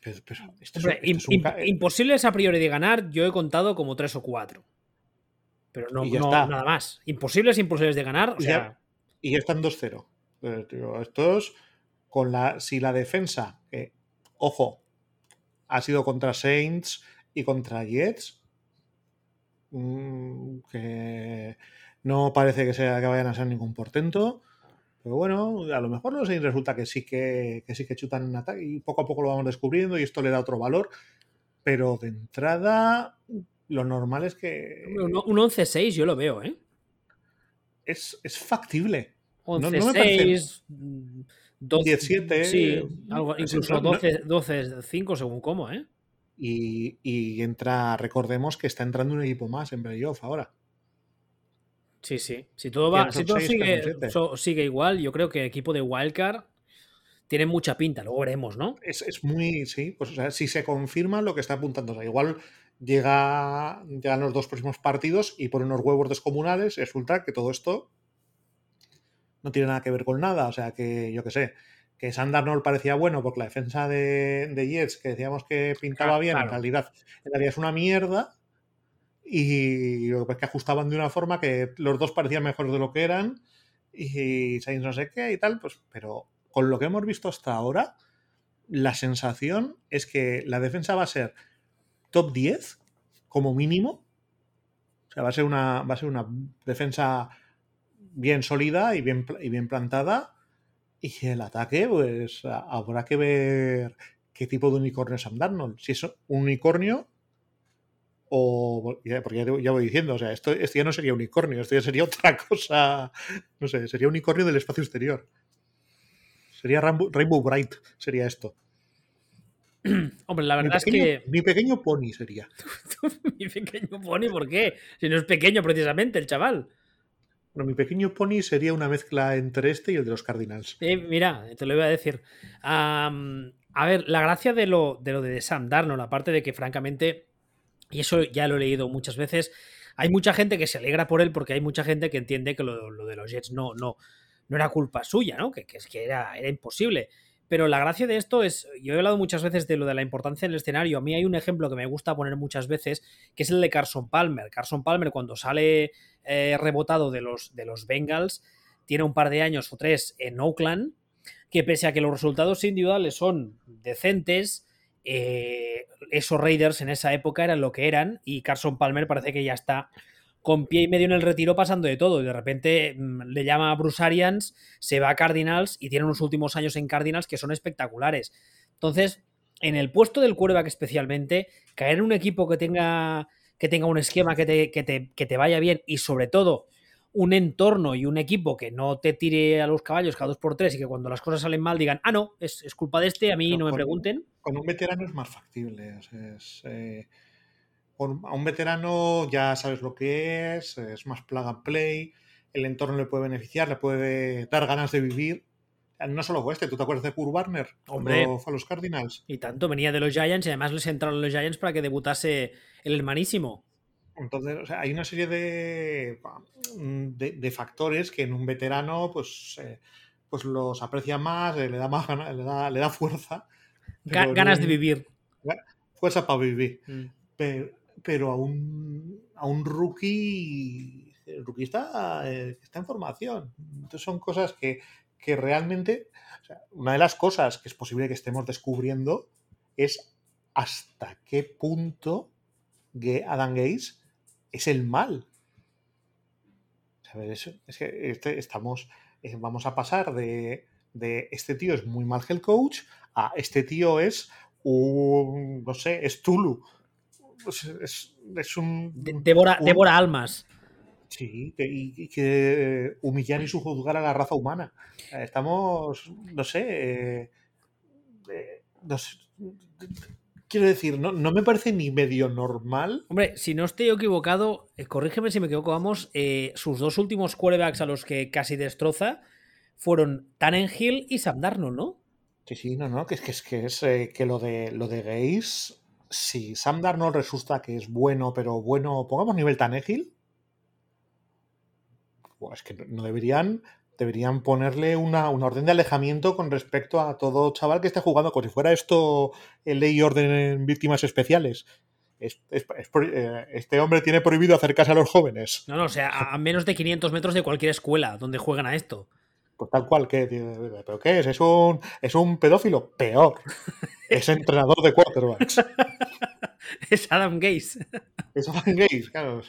Pero, pero esto es- hombre, esto im- es un im- ca- imposibles a priori de ganar, yo he contado como tres o cuatro. Pero no, nada más. Imposibles, imposibles de ganar. O Y sea, ya- y ya están 2-0. Eh, Estos, con la, si la defensa, ojo, ha sido contra Saints y contra Jets, mm, que no parece que, sea, que vayan a ser ningún portento. Pero bueno, a lo mejor los Saints resulta que sí que, que sí que chutan en ataque y poco a poco lo vamos descubriendo y esto le da otro valor. Pero de entrada, lo normal es que un, un 11-6 yo lo veo, ¿eh? es, es factible. no me 11-6, mm, 12, 17, sí, eh, algo, sí, incluso no- no- 12, 12-5 según cómo, ¿eh? Y, y entra, recordemos que está entrando un equipo más en playoff ahora. Sí, sí. Si todo va, si todo sigue, so- sigue igual, yo creo que el equipo de Wildcard tiene mucha pinta, luego veremos, ¿no? Es, es muy, sí, pues o sea, si se confirma lo que está apuntando, o sea, igual llega, llegan los dos próximos partidos y por unos huevos descomunales resulta que todo esto no tiene nada que ver con nada. O sea, que yo qué sé, que Sandarnold parecía bueno porque la defensa de, de Jets, que decíamos que pintaba Claro, bien, en realidad, en realidad es una mierda. Y lo que pasa es que ajustaban de una forma que los dos parecían mejores de lo que eran. Y Saints no sé qué y tal, pues, pero con lo que hemos visto hasta ahora, la sensación es que la defensa va a ser top 10 como mínimo. O sea, va a ser una, va a ser una defensa bien sólida y bien, y bien plantada. Y el ataque, pues habrá que ver qué tipo de unicornio es Sam Darnold. Si es un unicornio o... Porque ya, ya voy diciendo, o sea, esto, esto ya no sería unicornio, esto ya sería otra cosa. No sé, sería unicornio del espacio exterior. Sería Rainbow, Rainbow Bright, sería esto. Hombre, la verdad es que mi pequeño pony sería. mi pequeño pony, ¿por qué? Si no es pequeño precisamente el chaval. Bueno, mi pequeño pony sería una mezcla entre este y el de los Cardinals. Eh, mira, te lo iba a decir. A ver, la gracia de lo, de lo de Sam Darnold, aparte de que francamente, y eso ya lo he leído muchas veces, hay mucha gente que se alegra por él porque hay mucha gente que entiende que lo, de los Jets no, no, no era culpa suya, ¿no? Que, que era, era imposible. Pero la gracia de esto es, yo he hablado muchas veces de lo de la importancia del escenario. A mí hay un ejemplo que me gusta poner muchas veces, que es el de Carson Palmer. Carson Palmer, cuando sale eh, rebotado de los, de los Bengals, tiene un par de años o tres en Oakland, que pese a que los resultados individuales son decentes, eh, esos Raiders en esa época eran lo que eran y Carson Palmer parece que ya está con pie y medio en el retiro pasando de todo y de repente mm, le llama a Bruce Arians, se va a Cardinals y tiene unos últimos años en Cardinals que son espectaculares. Entonces, en el puesto del quarterback especialmente, caer en un equipo que tenga, que tenga un esquema que te, que, te, que te vaya bien y sobre todo un entorno y un equipo que no te tire a los caballos cada dos por tres y que cuando las cosas salen mal digan, ah, no, es, es culpa de este, a mí no me con- pregunten. Con un veterano es más factible. es, eh, con- a un veterano ya sabes lo que es, es más plug and play, el entorno le puede beneficiar, le puede dar ganas de vivir. No solo este, ¿tú te acuerdas de Kurt Warner? Hombre. Fue a los Cardinals. Y tanto, venía de los Giants y además les entraron los Giants para que debutase el hermanísimo. Entonces, hay una serie de, de, factores que en un veterano, pues, eh, pues los aprecia más, le da más le da, le da fuerza. Ganas de vivir. Fuerza para vivir. Mm. Pero, a un, a un rookie, el rookie está, eh, está en formación. Entonces son cosas que, que realmente, una de las cosas que es posible que estemos descubriendo es hasta qué punto Adam Gaze es el mal. Es que este, estamos, eh, vamos a pasar de, este tío es muy mal head coach a este tío es un, no sé, es Tulu. Es, un... Devora, almas. Sí, y, que humillar y sujuzgar a la raza humana. Estamos, no sé, eh, eh, no sé Quiero decir, no, no, me parece ni medio normal. Hombre, si no estoy equivocado, eh, corrígeme si me equivoco, vamos, eh, sus dos últimos quarterbacks a los que casi destroza fueron Tannenhill y Sam Darnold, ¿no? Sí, sí, no, no, que es que es que, es, eh, que lo de lo de Gaze, si Sam Darnold resulta que es bueno, pero bueno, pongamos nivel Tannenhill, pues es que no deberían deberían ponerle una, orden de alejamiento con respecto a todo chaval que esté jugando, como si fuera esto el ley y orden en víctimas especiales. Eh, este hombre tiene prohibido acercarse a los jóvenes. No, no, o sea, a menos de 500 metros de cualquier escuela donde juegan a esto. Pues tal cual, ¿qué? ¿pero qué es? ¿Es un, ¿Es un pedófilo? Peor. Es entrenador de quarterbacks. es Adam Gaze. Es Adam Gaze, claro.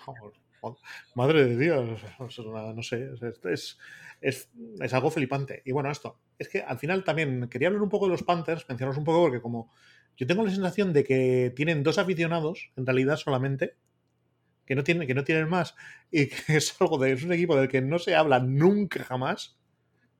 Madre de Dios. No sé, es, es, algo flipante. Y bueno, esto, es que al final también quería hablar un poco de los Panthers, mencionaros un poco porque como yo tengo la sensación de que tienen dos aficionados, en realidad solamente, que no tienen, que no tienen más, y que es algo de, es un equipo del que no se habla nunca jamás.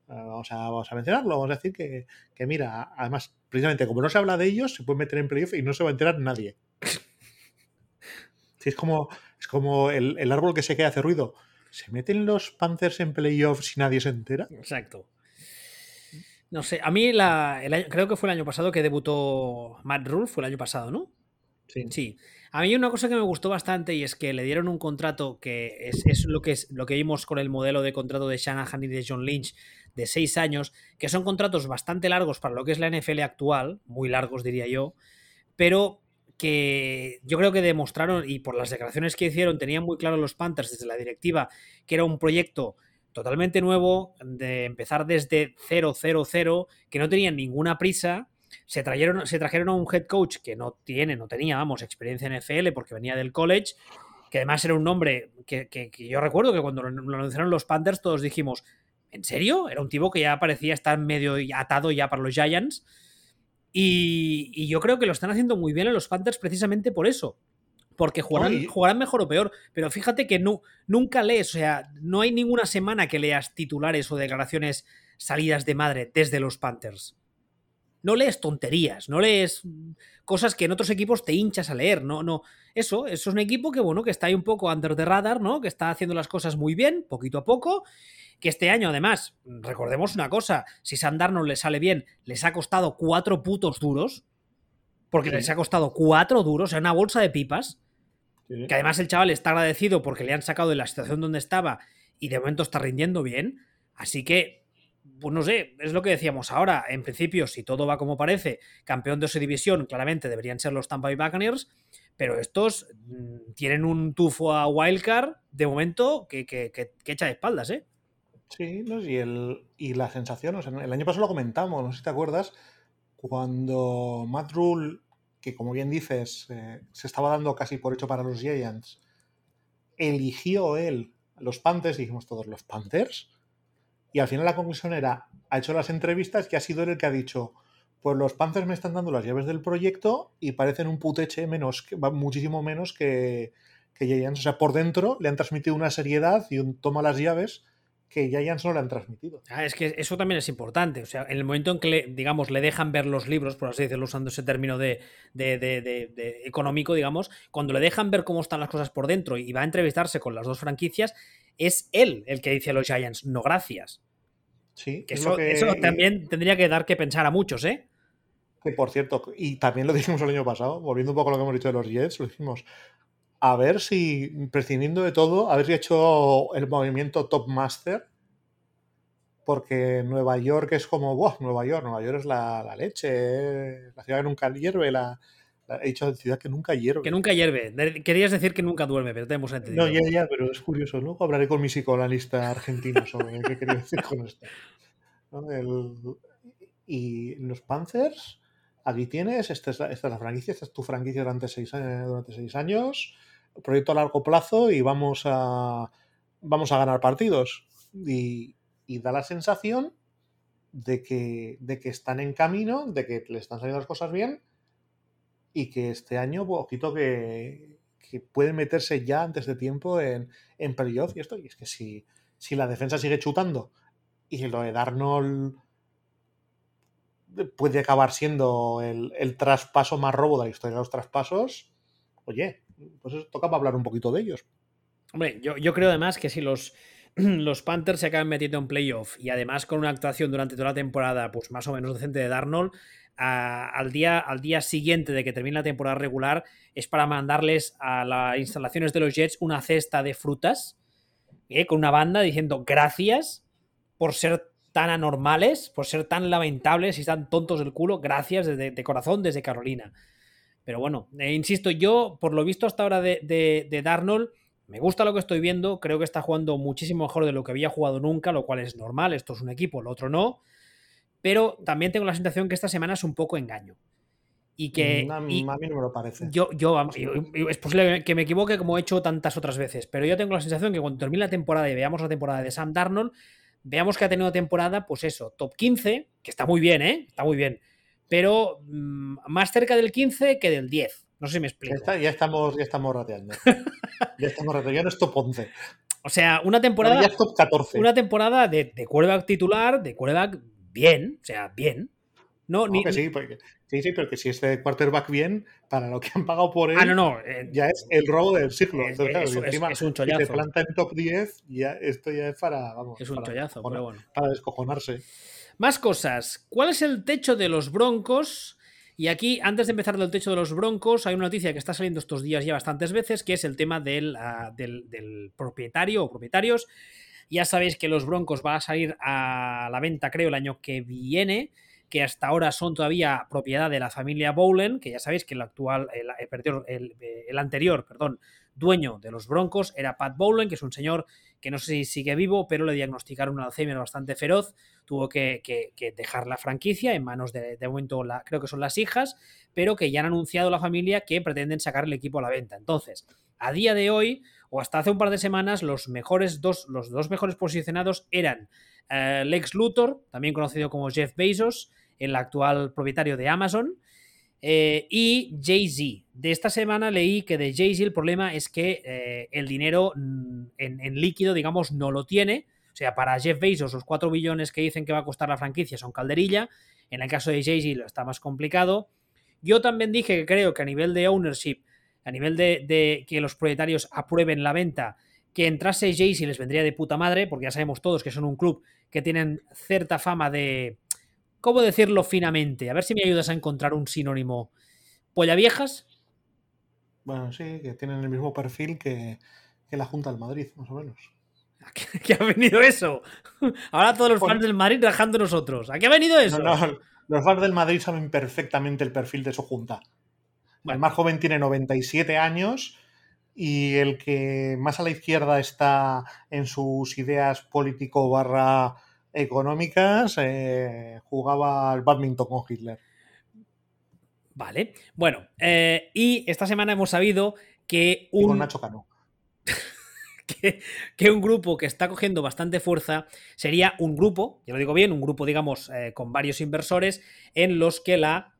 Ah, vamos a, vamos a mencionarlo, vamos a decir que, que, mira, además, precisamente como no se habla de ellos, se puede meter en playoff y no se va a enterar nadie. es como, es como el, el árbol que se queda hace ruido. ¿Se meten los Panthers en playoffs si nadie se entera? Exacto. No sé, a mí la, creo que fue el año pasado que debutó Matt Rule, fue el año pasado, ¿no? Sí. sí. A mí una cosa que me gustó bastante y es que le dieron un contrato que es, lo, que es lo que vimos con el modelo de contrato de Shanahan y de John Lynch de seis años, que son contratos bastante largos para lo que es la NFL actual, muy largos diría yo, pero que yo creo que demostraron, y por las declaraciones que hicieron, tenían muy claro los Panthers desde la directiva que era un proyecto totalmente nuevo, de empezar desde 0, 0, 0, que no tenían ninguna prisa. Se trajeron, se trajeron a un head coach que no tiene, no tenía, vamos, experiencia en NFL porque venía del college, que además era un nombre que, que, yo recuerdo que cuando lo, anunciaron los Panthers todos dijimos, ¿en serio? Era un tipo que ya parecía estar medio atado ya para los Giants. Y, yo creo que lo están haciendo muy bien en los Panthers precisamente por eso. Porque jugarán, mejor o peor. Pero fíjate que no, nunca lees, o sea, no hay ninguna semana que leas titulares o declaraciones salidas de madre desde los Panthers. No lees tonterías, no lees cosas que en otros equipos te hinchas a leer. No, no. Eso, eso es un equipo que, bueno, que está ahí un poco under the radar, ¿no? Que está haciendo las cosas muy bien, poquito a poco que este año, además, recordemos una cosa, si Sam Darnold le sale bien, les ha costado cuatro putos duros, porque les ha costado cuatro duros, o sea, una bolsa de pipas, que además el chaval está agradecido porque le han sacado de la situación donde estaba y de momento está rindiendo bien, así que, pues no sé, es lo que decíamos ahora, en principio, si todo va como parece, campeón de su división, claramente deberían ser los Tampa Bay Buccaneers, pero estos mm, tienen un tufo a Wildcard de momento que, que, que, echa de espaldas, ¿eh? Sí, ¿no? y, el, y la sensación, o sea, el año pasado lo comentamos, no sé si te acuerdas, cuando Matt Rule, que como bien dices, eh, se estaba dando casi por hecho para los Giants, eligió él los Panthers, dijimos todos los Panthers, y al final la conclusión era, ha hecho las entrevistas y ha sido él el que ha dicho, pues los Panthers me están dando las llaves del proyecto y parecen un puteche menos, muchísimo menos que, que Giants. O sea, por dentro le han transmitido una seriedad y un toma las llaves que Giants no le han transmitido. Ah, es que eso también es importante. O sea, en el momento en que, le, digamos, le dejan ver los libros, por así decirlo, usando ese término de, económico, digamos, cuando le dejan ver cómo están las cosas por dentro y va a entrevistarse con las dos franquicias, es él el que dice a los Giants, no gracias. Sí, que eso, eso también tendría que dar que pensar a muchos, ¿eh? Que por cierto, y también lo dijimos el año pasado, volviendo un poco a lo que hemos dicho de los Jets, lo dijimos. A ver si, prescindiendo de todo, a ver si ha hecho el movimiento Top Master. Porque Nueva York es como, ¡buah! Nueva York, Nueva York es la, leche, la ciudad que nunca hierve, la, he dicho ciudad que nunca hierve. Que nunca hierve. Querías decir que nunca duerme, pero te hemos entendido. No, ya, ya, pero es curioso. Luego hablaré con mi psicoanalista argentino sobre qué quería decir con esto. y los Panthers, aquí tienes, esta es, la, esta es la franquicia, esta es tu franquicia durante seis, durante seis años proyecto a largo plazo y vamos a, vamos a ganar partidos. Y, da la sensación de que, de que están en camino, de que le están saliendo las cosas bien y que este año, poquito que, que pueden meterse ya antes de tiempo en, en playoff y esto. Y es que si, si la defensa sigue chutando y lo de Darnold puede acabar siendo el, el traspaso más robo de la historia de los traspasos, oye, pues toca para hablar un poquito de ellos. Hombre, yo, creo además que si los, los Panthers se acaban metiendo en playoff y además con una actuación durante toda la temporada, pues más o menos decente de Darnold, al, día, al día siguiente de que termine la temporada regular es para mandarles a las instalaciones de los Jets una cesta de frutas ¿eh? con una banda diciendo gracias por ser tan anormales, por ser tan lamentables y tan tontos del culo, gracias de corazón desde Carolina. Pero bueno, eh, insisto, yo por lo visto hasta ahora de, de, Darnold, me gusta lo que estoy viendo, creo que está jugando muchísimo mejor de lo que había jugado nunca, lo cual es normal, esto es un equipo, el otro no, pero también tengo la sensación que esta semana es un poco engaño. Y que. Mm, a, mí no me lo parece. Yo, yo, es posible que me equivoque como he hecho tantas otras veces, pero yo tengo la sensación que cuando termine la temporada y veamos la temporada de Sam Darnold, veamos que ha tenido temporada, pues eso, top 15, que está muy bien, ¿eh? Está muy bien pero mm, más cerca del 15 que del 10. No sé si me explico. Ya, estamos, ya estamos rateando. ya estamos rateando, ya no es top 11. O sea, una temporada. ya es top 14. Una temporada de, de quarterback titular, de quarterback bien, o sea, bien. No, ni, sí, porque, sí, sí, pero que si es de quarterback bien, para lo que han pagado por él, ah, no, no, eh, ya es el robo del siglo. Es, es, un chollazo. Si te planta en top 10, ya, esto ya es para. Vamos, es un chollazo, pero bueno. Para descojonarse. Más cosas. ¿Cuál es el techo de los Broncos? Y aquí, antes de empezar del techo de los Broncos, hay una noticia que está saliendo estos días ya bastantes veces, que es el tema del, ah, del, propietario o propietarios. Ya sabéis que los Broncos van a salir a la venta, creo, el año que viene que hasta ahora son todavía propiedad de la familia Bowlen, que ya sabéis que el actual, el, el, el, anterior, perdón, dueño de los Broncos era Pat Bowlen, que es un señor que no sé si sigue vivo, pero le diagnosticaron un Alzheimer bastante feroz, tuvo que, dejar la franquicia en manos de, de momento, creo que son las hijas, pero que ya han anunciado la familia que pretenden sacar el equipo a la venta. Entonces, a día de hoy, o hasta hace un par de semanas, los mejores dos, los dos mejores posicionados eran eh, Lex Luthor, también conocido como Jeff Bezos, el actual propietario de Amazon, eh, y Jay-Z. De esta semana leí que de Jay-Z el problema es que eh, el dinero mm, en, líquido, digamos, no lo tiene. O sea, para Jeff Bezos, los 4 billones que dicen que va a costar la franquicia son calderilla. En el caso de Jay-Z está más complicado. Yo también dije que creo que a nivel de ownership, a nivel de, que los propietarios aprueben la venta, que entrase Jay-Z les vendría de puta madre, porque ya sabemos todos que son un club que tienen cierta fama de, ¿Cómo decirlo finamente? A ver si me ayudas a encontrar un sinónimo. ¿Polla viejas? Bueno, sí, que tienen el mismo perfil que, la Junta del Madrid, más o menos. ¿A qué, ha venido eso? Ahora todos los fans del Madrid rajando nosotros. ¿A qué ha venido eso? los fans del Madrid saben perfectamente el perfil de su Junta. El más joven tiene 97 años y el que más a la izquierda está en sus ideas político barra económicas, eh, jugaba al badminton con Hitler. Vale, bueno, eh, y esta semana hemos sabido que un... Nacho Cano. que, un grupo que está cogiendo bastante fuerza sería un grupo, ya lo digo bien, un grupo, digamos, eh, con varios inversores en los que la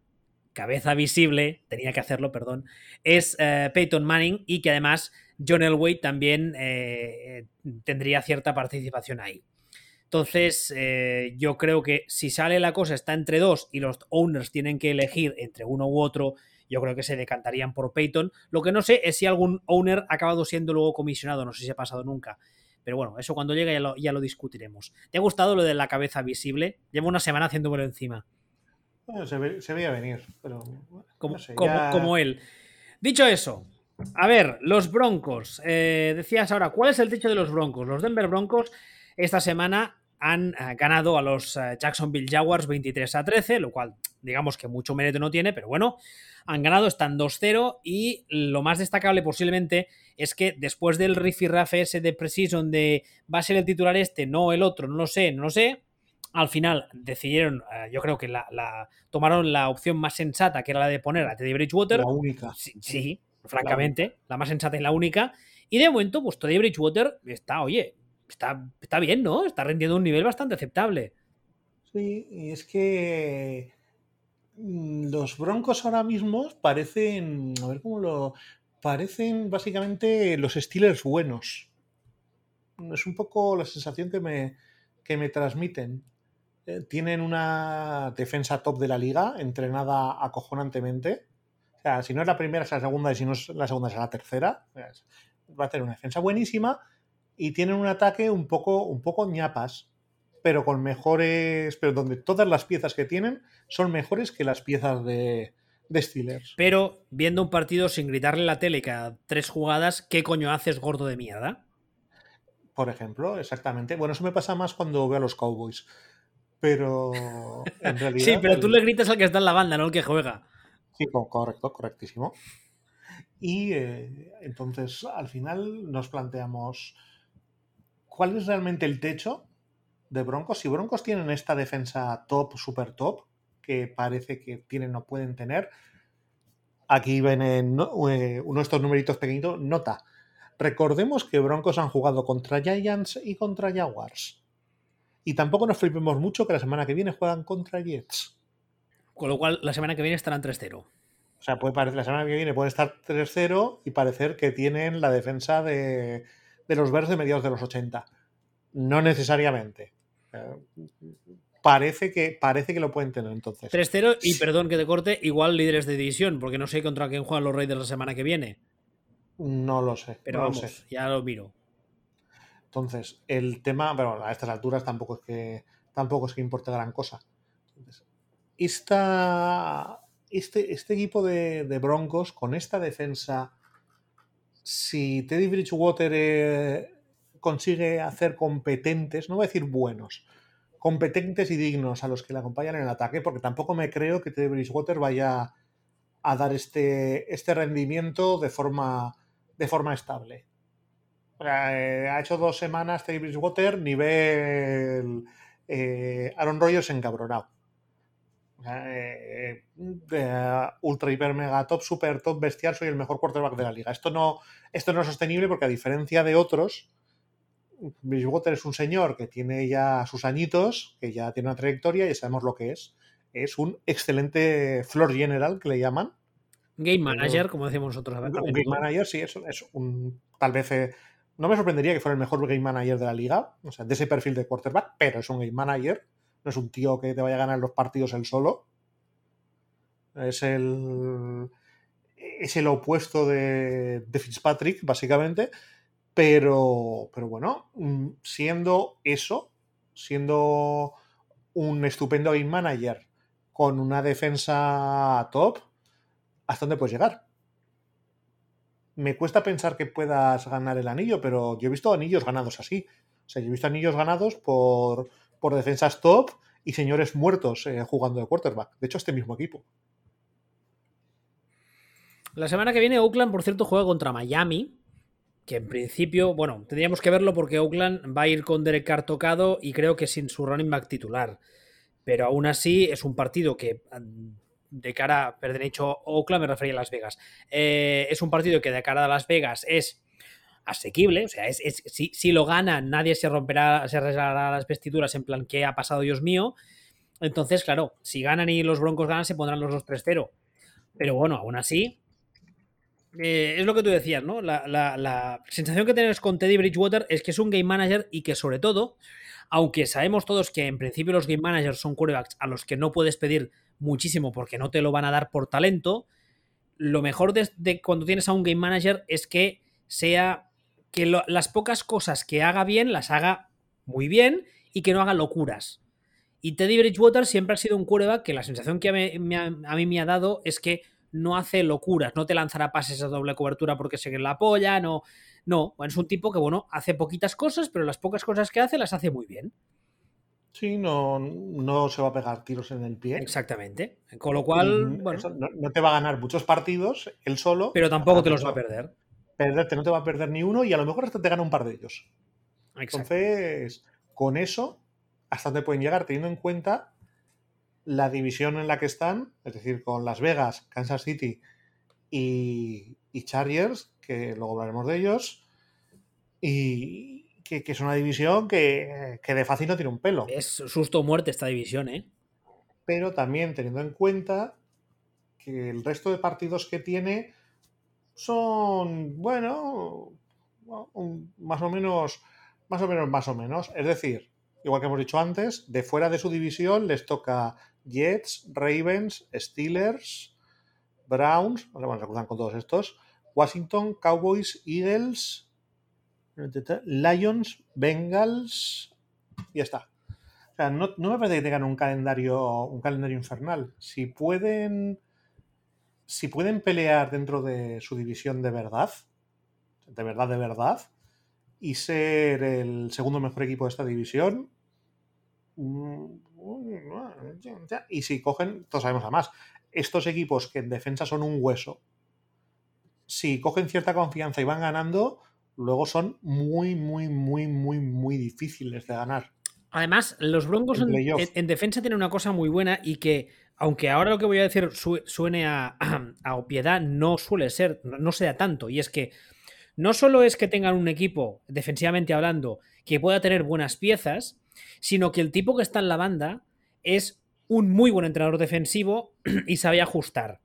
cabeza visible, tenía que hacerlo, perdón, es Peyton Manning y que además John Elway también tendría cierta participación ahí. Entonces, eh, yo creo que si sale la cosa está entre dos y los owners tienen que elegir entre uno u otro, yo creo que se decantarían por Peyton. Lo que no sé es si algún owner ha acabado siendo luego comisionado, no sé si ha pasado nunca. Pero bueno, eso cuando llegue ya lo, discutiremos. ¿Te ha gustado lo de la cabeza visible? Llevo una semana haciéndomelo encima. Bueno, se, veía venir, pero. como, como, él. Dicho eso, A ver, los Broncos. Eh, decías ahora, ¿cuál es el techo de los Broncos? Los Denver Broncos esta semana han eh, ganado a los eh, Jacksonville Jaguars 23 a 13, lo cual digamos que mucho mérito no tiene, pero bueno, han ganado, están 2-0 y lo más destacable posiblemente es que después del rifirrafe ese de Precision de va a ser el titular este, no el otro, no lo sé, no lo sé, al final decidieron, yo creo que la, tomaron la opción más sensata, que era la de poner a Teddy Bridgewater. La única. sí francamente, la, más sensata y la única. Y de momento, pues Toddy Bridgewater está, oye, está, está bien, ¿no? Está rendiendo un nivel bastante aceptable. Sí, y es que mm, los Broncos ahora mismo parecen, a ver cómo lo, parecen básicamente los Steelers buenos. Es un poco la sensación que me, que me transmiten. Eh, tienen una defensa top de la liga, entrenada acojonantemente. O sea, si no es la primera, es la segunda, y si no es la segunda, es la tercera. Va a tener una defensa buenísima y tienen un ataque un poco, un poco ñapas, pero con mejores. Pero donde todas las piezas que tienen son mejores que las piezas de, de Steelers. Pero viendo un partido sin gritarle la tele cada tres jugadas, ¿qué coño haces gordo de mierda? Por ejemplo, exactamente. Bueno, eso me pasa más cuando veo a los Cowboys. Pero en realidad. sí, pero tú le gritas al que está en la banda, no al que juega. Sí, correcto, correctísimo. Y eh, entonces al final nos planteamos cuál es realmente el techo de Broncos. Si Broncos tienen esta defensa top, super top, que parece que tienen o pueden tener, aquí ven en, eh, uno de estos numeritos pequeñitos, nota. Recordemos que Broncos han jugado contra Giants y contra Jaguars. Y tampoco nos flipemos mucho que la semana que viene juegan contra Jets. Con lo cual, la semana que viene estarán 3-0. O sea, puede parecer, la semana que viene puede estar 3-0 y parecer que tienen la defensa de, los verdes de mediados de los 80. No necesariamente. Parece que, parece que lo pueden tener entonces. 3-0 y perdón que te corte, igual líderes de división, porque no sé contra quién juegan los Raiders la semana que viene. No lo sé. Pero vamos, ya lo miro. Entonces, el tema, pero a estas alturas tampoco es que tampoco es que importe gran cosa. Entonces, este, este equipo de, Broncos, con esta defensa, si Teddy Bridgewater eh, consigue hacer competentes, no voy a decir buenos, competentes y dignos a los que le acompañan en el ataque, porque tampoco me creo que Teddy Bridgewater vaya a dar este, este rendimiento de forma, de forma estable. Eh, ha hecho dos semanas Teddy Bridgewater nivel eh, Aaron Rodgers encabronado. Eh, ultra, hiper, mega top, super top, bestial, soy el mejor quarterback de la liga. Esto no, esto no es sostenible porque a diferencia de otros, Bridgewater es un señor que tiene ya sus añitos, que ya tiene una trayectoria y sabemos lo que es. Es un excelente floor general que le llaman. Game manager, como decimos nosotros. Un game manager, sí, es, es un. Tal vez. Eh, no me sorprendería que fuera el mejor game manager de la liga, o sea, de ese perfil de quarterback, pero es un game manager no es un tío que te vaya a ganar los partidos él solo. Es el. Es el opuesto de, Fitzpatrick, básicamente. Pero, pero bueno, mm, siendo eso, siendo un estupendo game manager con una defensa top, ¿hasta dónde puedes llegar? Me cuesta pensar que puedas ganar el anillo, pero yo he visto anillos ganados así. O sea, yo he visto anillos ganados por, por defensas top y señores muertos eh, jugando de quarterback. De hecho, este mismo equipo. La semana que viene Oakland, por cierto, juega contra Miami. Que en principio, bueno, tendríamos que verlo porque Oakland va a ir con Derek Carr tocado y creo que sin su running back titular. Pero aún así es un partido que de cara, perdón, hecho Oakland me refería a Las Vegas. Eh, es un partido que de cara a Las Vegas es asequible. O sea, es, si, lo ganan, nadie se romperá, se resbalará las vestiduras en plan, ¿qué ha pasado, Dios mío? Entonces, claro, si ganan y los Broncos ganan, se pondrán los 2-3-0. Pero bueno, aún así, eh, es lo que tú decías, ¿no? La, sensación que tienes con Teddy Bridgewater es que es un game manager y que sobre todo, aunque sabemos todos que en principio los game managers son quarterbacks a los que no puedes pedir muchísimo porque no te lo van a dar por talento, lo mejor de cuando tienes a un game manager es que sea que las pocas cosas que haga bien las haga muy bien y que no haga locuras. Y Teddy Bridgewater siempre ha sido un quarterback que la sensación que a mí, me ha dado es que no hace locuras, no te lanzará pases a doble cobertura porque se la apoya, no. No, es un tipo que, bueno, hace poquitas cosas, pero las pocas cosas que hace las hace muy bien. Sí, no, no se va a pegar tiros en el pie. Exactamente. Con lo cual, bueno. no, te va a ganar muchos partidos él solo. Pero tampoco te los va a perder. Perderte no te va a perder ni uno y a lo mejor hasta te gana un par de ellos. Entonces, con eso, hasta te pueden llegar teniendo en cuenta la división en la que están, es decir, con Las Vegas, Kansas City y, y Chargers, que luego hablaremos de ellos, y que, es una división que, de fácil no tiene un pelo. Es susto o muerte esta división, ¿eh? Pero también teniendo en cuenta que el resto de partidos que tiene son, bueno, más o menos, más o menos, más o menos. Es decir, igual que hemos dicho antes, de fuera de su división les toca Jets, Ravens, Steelers, Browns, bueno, se cruzan con todos estos, Washington, Cowboys, Eagles, Lions, Bengals, y ya está. O sea, no, me parece que tengan un calendario, un calendario infernal. Si pueden, si pueden pelear dentro de su división de verdad, de verdad, de verdad, y ser el segundo mejor equipo de esta división, y si cogen, todos sabemos además, estos equipos que en defensa son un hueso, si cogen cierta confianza y van ganando, luego son muy, muy, muy, muy, muy difíciles de ganar. Además, los Broncos en, defensa tienen una cosa muy buena y que, aunque ahora lo que voy a decir suene a, a, opiedad, no suele ser, no sea tanto. Y es que no solo es que tengan un equipo, defensivamente hablando, que pueda tener buenas piezas, sino que el tipo que está en la banda es un muy buen entrenador defensivo y sabe ajustar.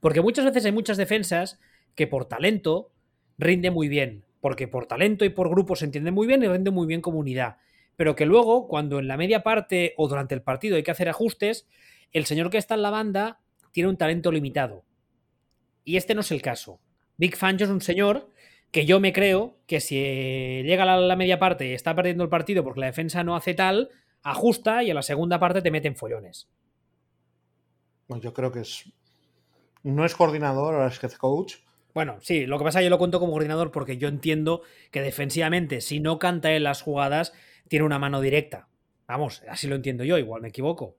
Porque muchas veces hay muchas defensas que por talento rinde muy bien, porque por talento y por grupo se entiende muy bien y rinde muy bien comunidad. Pero que luego, cuando en la media parte o durante el partido hay que hacer ajustes, el señor que está en la banda tiene un talento limitado. Y este no es el caso. Big Fangio es un señor que yo me creo que si llega a la media parte y está perdiendo el partido porque la defensa no hace tal, ajusta y a la segunda parte te meten follones. yo creo que es. No es coordinador, ahora es head coach. Bueno, sí, lo que pasa es que yo lo cuento como coordinador porque yo entiendo que defensivamente, si no canta en las jugadas, tiene una mano directa. Vamos, así lo entiendo yo, igual me equivoco.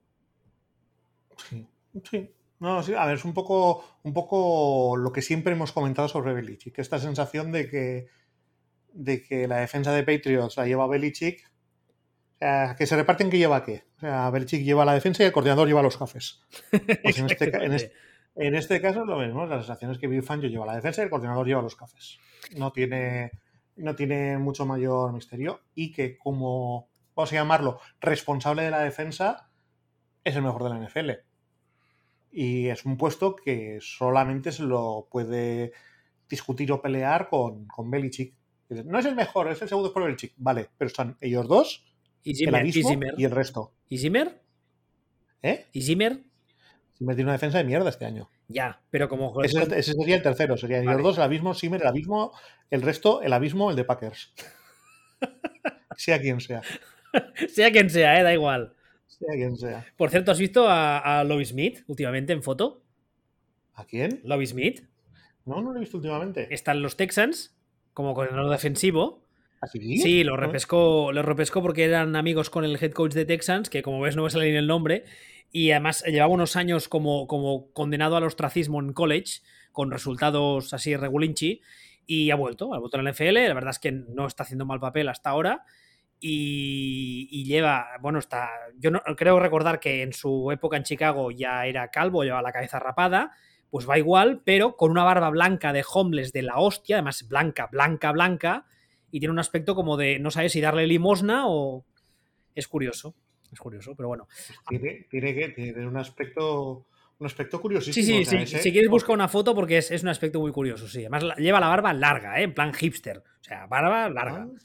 Sí, sí. No, sí, a ver, es un poco, un poco lo que siempre hemos comentado sobre Belichick, esta sensación de que, de que la defensa de Patriots la lleva Belichick, que se reparten que lleva qué. O sea, Belichick lleva la defensa y el coordinador lleva los cafés. Pues en este, en este caso es lo mismo, la sensación es que Bill Fangio lleva la defensa y el coordinador lleva los cafés. No tiene, no tiene mucho mayor misterio y que como, vamos a llamarlo, responsable de la defensa, es el mejor de la NFL. Y es un puesto que solamente se lo puede discutir o pelear con, con Belichick. No es el mejor, es el segundo por Belichick. Vale, pero están ellos dos, ¿Y Zimmer, y, el resto. ¿Y Zimmer? ¿Eh? ¿Y Zimmer? Zimmer tiene una defensa de mierda este año. Ya, pero como... Ese, sería el tercero, sería los dos el abismo, Zimmer el abismo, el resto el abismo, el de Packers. sea quien sea. sea quien sea, eh, da igual. Sea quien sea. Por cierto, ¿has visto a, a Smith últimamente en foto? ¿A quién? Lobby Smith. No, no lo he visto últimamente. Están los Texans como coordinador defensivo. ¿Ah, sí? Sí, lo repescó, lo repescó porque eran amigos con el head coach de Texans, que como ves no me sale ni el nombre, y además llevaba unos años como, como condenado al ostracismo en college, con resultados así regulinchi, y ha vuelto, ha vuelto en la NFL, la verdad es que no está haciendo mal papel hasta ahora, y, lleva, bueno, está, yo no, creo recordar que en su época en Chicago ya era calvo, llevaba la cabeza rapada, pues va igual, pero con una barba blanca de homeless de la hostia, además blanca, blanca, blanca, y tiene un aspecto como de no sabes si darle limosna o... Es curioso. Es curioso, pero bueno. Tiene, que tener un aspecto un aspecto curiosísimo. Sí, sí, sí. Si quieres buscar una foto porque es, un aspecto muy curioso, sí. Además lleva la barba larga, ¿eh? en plan hipster. O sea, barba larga. Ah.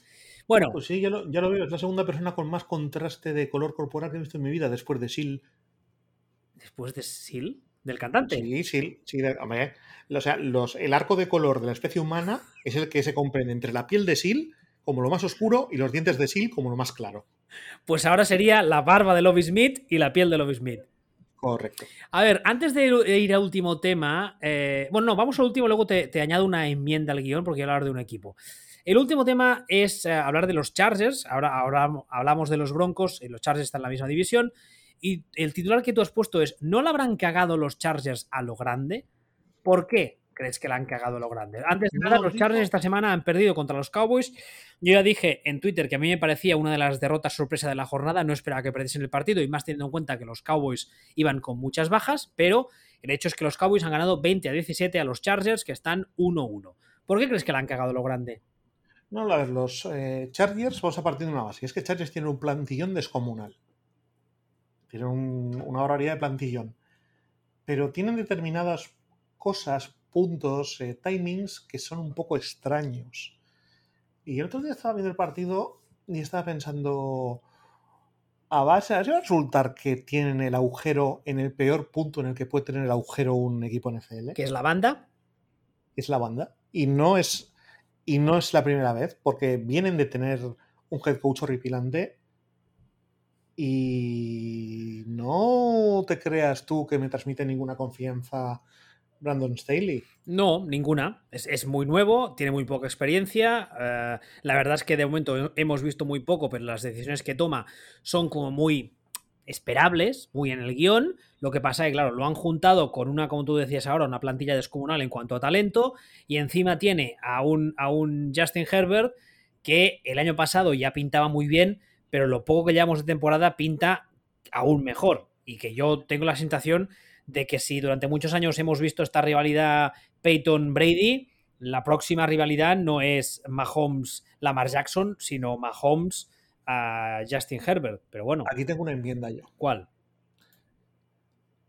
bueno. Pues sí, ya lo, veo. Es la segunda persona con más contraste de color corporal que he visto en mi vida después de Sil. ¿Después de Sil? ¿Del cantante? Sí, sí, sí. o sea, los, el arco de color de la especie humana es el que se comprende entre la piel de Sil como lo más oscuro y los dientes de Sil como lo más claro. Pues ahora sería la barba de Lobby Smith y la piel de Lobby Smith. Correcto. A ver, antes de ir al último tema, eh, bueno, no, vamos al último, luego te, añado una enmienda al guion porque quiero hablar de un equipo. El último tema es eh, hablar de los Chargers. Ahora, ahora hablamos de los Broncos, y los Chargers están en la misma división. Y el titular que tú has puesto es: ¿No le habrán cagado los Chargers a lo grande? ¿Por qué? crees que la han cagado lo grande. Antes de nada, los Chargers esta semana han perdido contra los Cowboys. Yo ya dije en Twitter que a mí me parecía una de las derrotas sorpresa de la jornada. No esperaba que perdiesen el partido y más teniendo en cuenta que los Cowboys iban con muchas bajas, pero el hecho es que los Cowboys han ganado 20 a 17 a los Chargers que están 1-1. ¿Por qué crees que la han cagado lo grande? No, a ver, los eh, Chargers, vamos a partir de una base. Es que Chargers tienen un plantillón descomunal. Tienen una barbaridad de plantillón. Pero tienen determinadas cosas, puntos, eh, timings que son un poco extraños. Y el otro día estaba viendo el partido y estaba pensando, a base, ¿a va a resultar que tienen el agujero en el peor punto en el que puede tener el agujero un equipo NFL? ¿Que es la banda? Es la banda. Y no es, y no es la primera vez, porque vienen de tener un head coach horripilante y no te creas tú que me transmite ninguna confianza Brandon Staley? No, ninguna. Es, muy nuevo, tiene muy poca experiencia. Eh, la verdad es que de momento hemos visto muy poco, pero las decisiones que toma son como muy esperables, muy en el guion. Lo que pasa es que, claro, lo han juntado con una, como tú decías ahora, una plantilla descomunal en cuanto a talento, y encima tiene a un, a un Justin Herbert que el año pasado ya pintaba muy bien, pero lo poco que llevamos de temporada pinta aún mejor. Y que yo tengo la sensación de que si durante muchos años hemos visto esta rivalidad Peyton-Brady, la próxima rivalidad no es Mahomes-Lamar Jackson, sino Mahomes a Justin Herbert. Pero bueno. Aquí tengo una enmienda yo. ¿Cuál?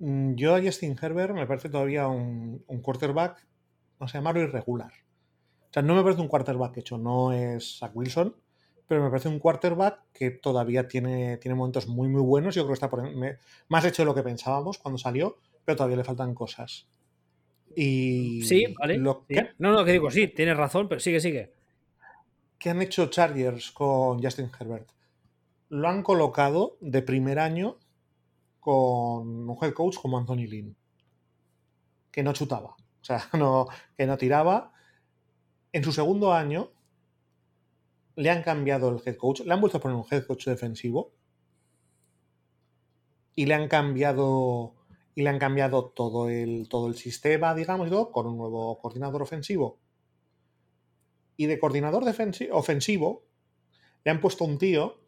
Mm, yo a Justin Herbert me parece todavía un, quarterback, no sé llamarlo irregular. O sea, no me parece un quarterback hecho, no es Zach Wilson, pero me parece un quarterback que todavía tiene, tiene momentos muy, muy buenos. Yo creo que está por, más hecho de lo que pensábamos cuando salió, pero todavía le faltan cosas. Y sí, vale. No, no, que digo, sí, tienes razón, pero sigue, sigue. ¿Qué han hecho Chargers con Justin Herbert? Lo han colocado de primer año con un head coach como Anthony Lynn, que no chutaba, o sea, no, que no tiraba. En su segundo año le han cambiado el head coach, le han vuelto a poner un head coach defensivo y le han cambiado y le han cambiado todo el, todo el sistema, digamos, con un nuevo coordinador ofensivo. Y de coordinador ofensivo le han puesto un tío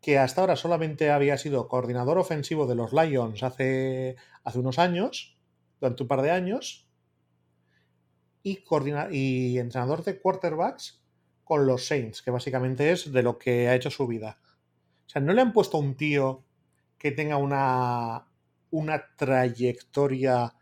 que hasta ahora solamente había sido coordinador ofensivo de los Lions hace, hace unos años, durante un par de años, y, y entrenador de quarterbacks con los Saints, que básicamente es de lo que ha hecho su vida. O sea, no le han puesto un tío que tenga una, una trayectoria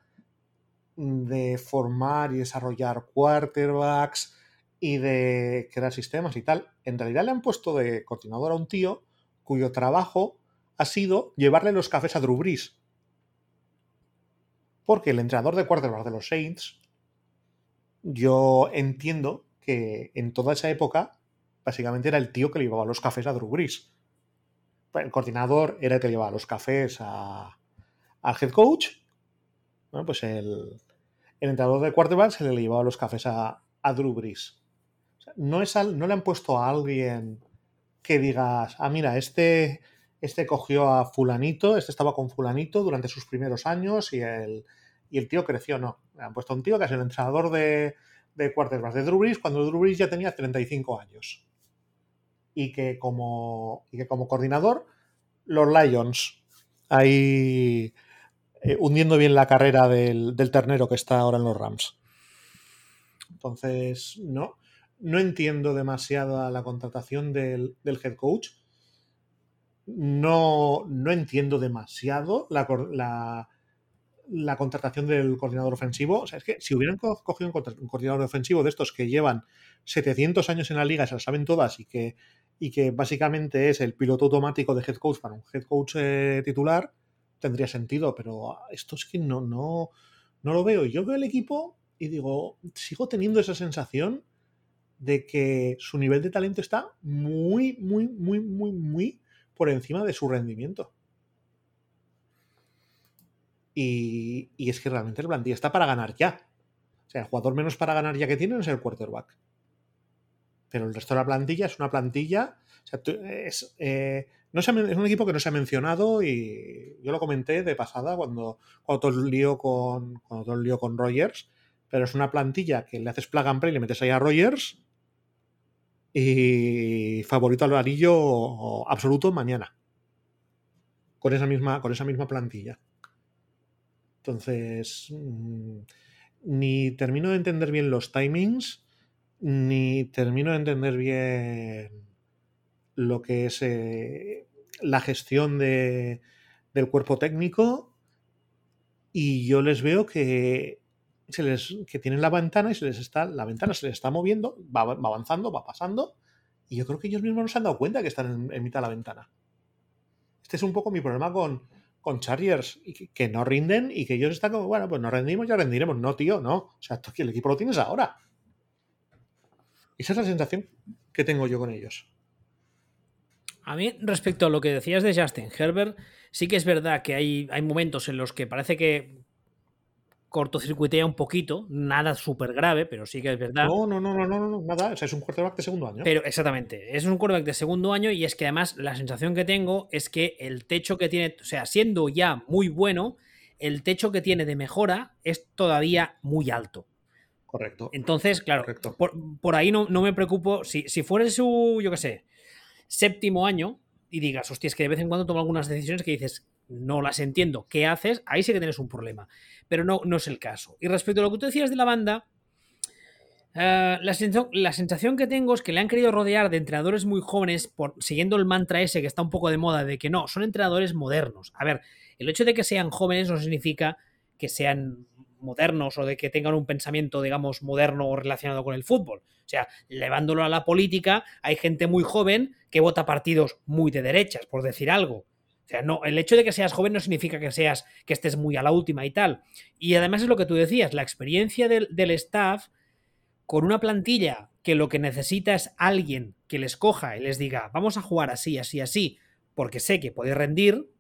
de formar y desarrollar quarterbacks y de crear sistemas y tal. En realidad le han puesto de coordinador a un tío cuyo trabajo ha sido llevarle los cafés a Drew Brees. Porque el entrenador de quarterbacks de los Saints, yo entiendo que en toda esa época básicamente era el tío que le llevaba los cafés a Drew Brees. El coordinador era el que le llevaba los cafés al head coach. Bueno, pues el, entrenador de quarterback se le llevaba los cafés a, Drew Brees. no, es no le han puesto a alguien que digas, ah, mira, este, este cogió a fulanito, este estaba con fulanito durante sus primeros años y el, y el tío creció. No, le han puesto a un tío que es el entrenador de, de quarterbacks de Drew Brees cuando Drew Brees ya tenía 35 años. Y que como, y que como coordinador, los Lions, ahí eh, hundiendo bien la carrera del, ternero que está ahora en los Rams. Entonces, no, no entiendo demasiado la contratación del, head coach. No, no entiendo demasiado la, la contratación del coordinador ofensivo. O sea, es que si hubieran cogido un coordinador ofensivo de estos que llevan 700 años en la liga, se lo saben todas y que, y que básicamente es el piloto automático de head coach para un head coach eh, titular, tendría sentido, pero esto es que no, no, no lo veo. Yo veo el equipo y digo, sigo teniendo esa sensación de que su nivel de talento está muy, muy, muy, muy, muy por encima de su rendimiento. Y, es que realmente el plantilla está para ganar ya. O sea, el jugador menos para ganar ya que tienen es el quarterback. Pero el resto de la plantilla es una plantilla. O sea, es, eh, no se, es un equipo que no se ha mencionado y yo lo comenté de pasada cuando, cuando todo el lío con, cuando todo el lío con Rogers. Pero es una plantilla que le haces plug and play y le metes ahí a Rogers. Y favorito al anillo absoluto mañana. Con esa misma, con esa misma plantilla. Entonces, mm, ni termino de entender bien los timings, ni termino de entender bien lo que es eh, la gestión de, del cuerpo técnico. Y yo les veo que, se les, que tienen la ventana y se les está, la ventana se les está moviendo, va, avanzando, va pasando. Y yo creo que ellos mismos no se han dado cuenta que están en mitad de la ventana. Este es un poco mi problema con, con Chargers que, no rinden y que ellos están como, bueno, pues nos rendimos, ya rendiremos. No, tío, no. O sea, esto, el equipo lo tienes ahora. Esa es la sensación que tengo yo con ellos. A mí, respecto a lo que decías de Justin Herbert, sí que es verdad que hay, hay momentos en los que parece que cortocircuitea un poquito, nada súper grave, pero sí que es verdad. No, no, no, no, no, no, nada, o sea, es un quarterback de segundo año. Pero exactamente, es un quarterback de segundo año y es que además la sensación que tengo es que el techo que tiene, o sea, siendo ya muy bueno, el techo que tiene de mejora es todavía muy alto. Correcto. Entonces, claro, Por, ahí no, no, me preocupo. Si, si fuera su, yo qué sé, séptimo año y digas, hostia, es que de vez en cuando toma algunas decisiones que dices, no las entiendo, ¿qué haces? Ahí sí que tienes un problema. Pero no, no es el caso. Y respecto a lo que tú decías de la banda, eh, la, sensación, que tengo es que le han querido rodear de entrenadores muy jóvenes, por, siguiendo el mantra ese que está un poco de moda, de que no, son entrenadores modernos. A ver, el hecho de que sean jóvenes no significa que sean modernos o de que tengan un pensamiento, digamos, moderno relacionado con el fútbol. O sea, llevándolo a la política, hay gente muy joven que vota partidos muy de derechas, por decir algo. O sea, no, el hecho de que seas joven no significa que seas, que estés muy a la última y tal. Y además es lo que tú decías, la experiencia del, staff con una plantilla que lo que necesita es alguien que les coja y les diga, vamos a jugar así, así, así, porque sé que puede rendir.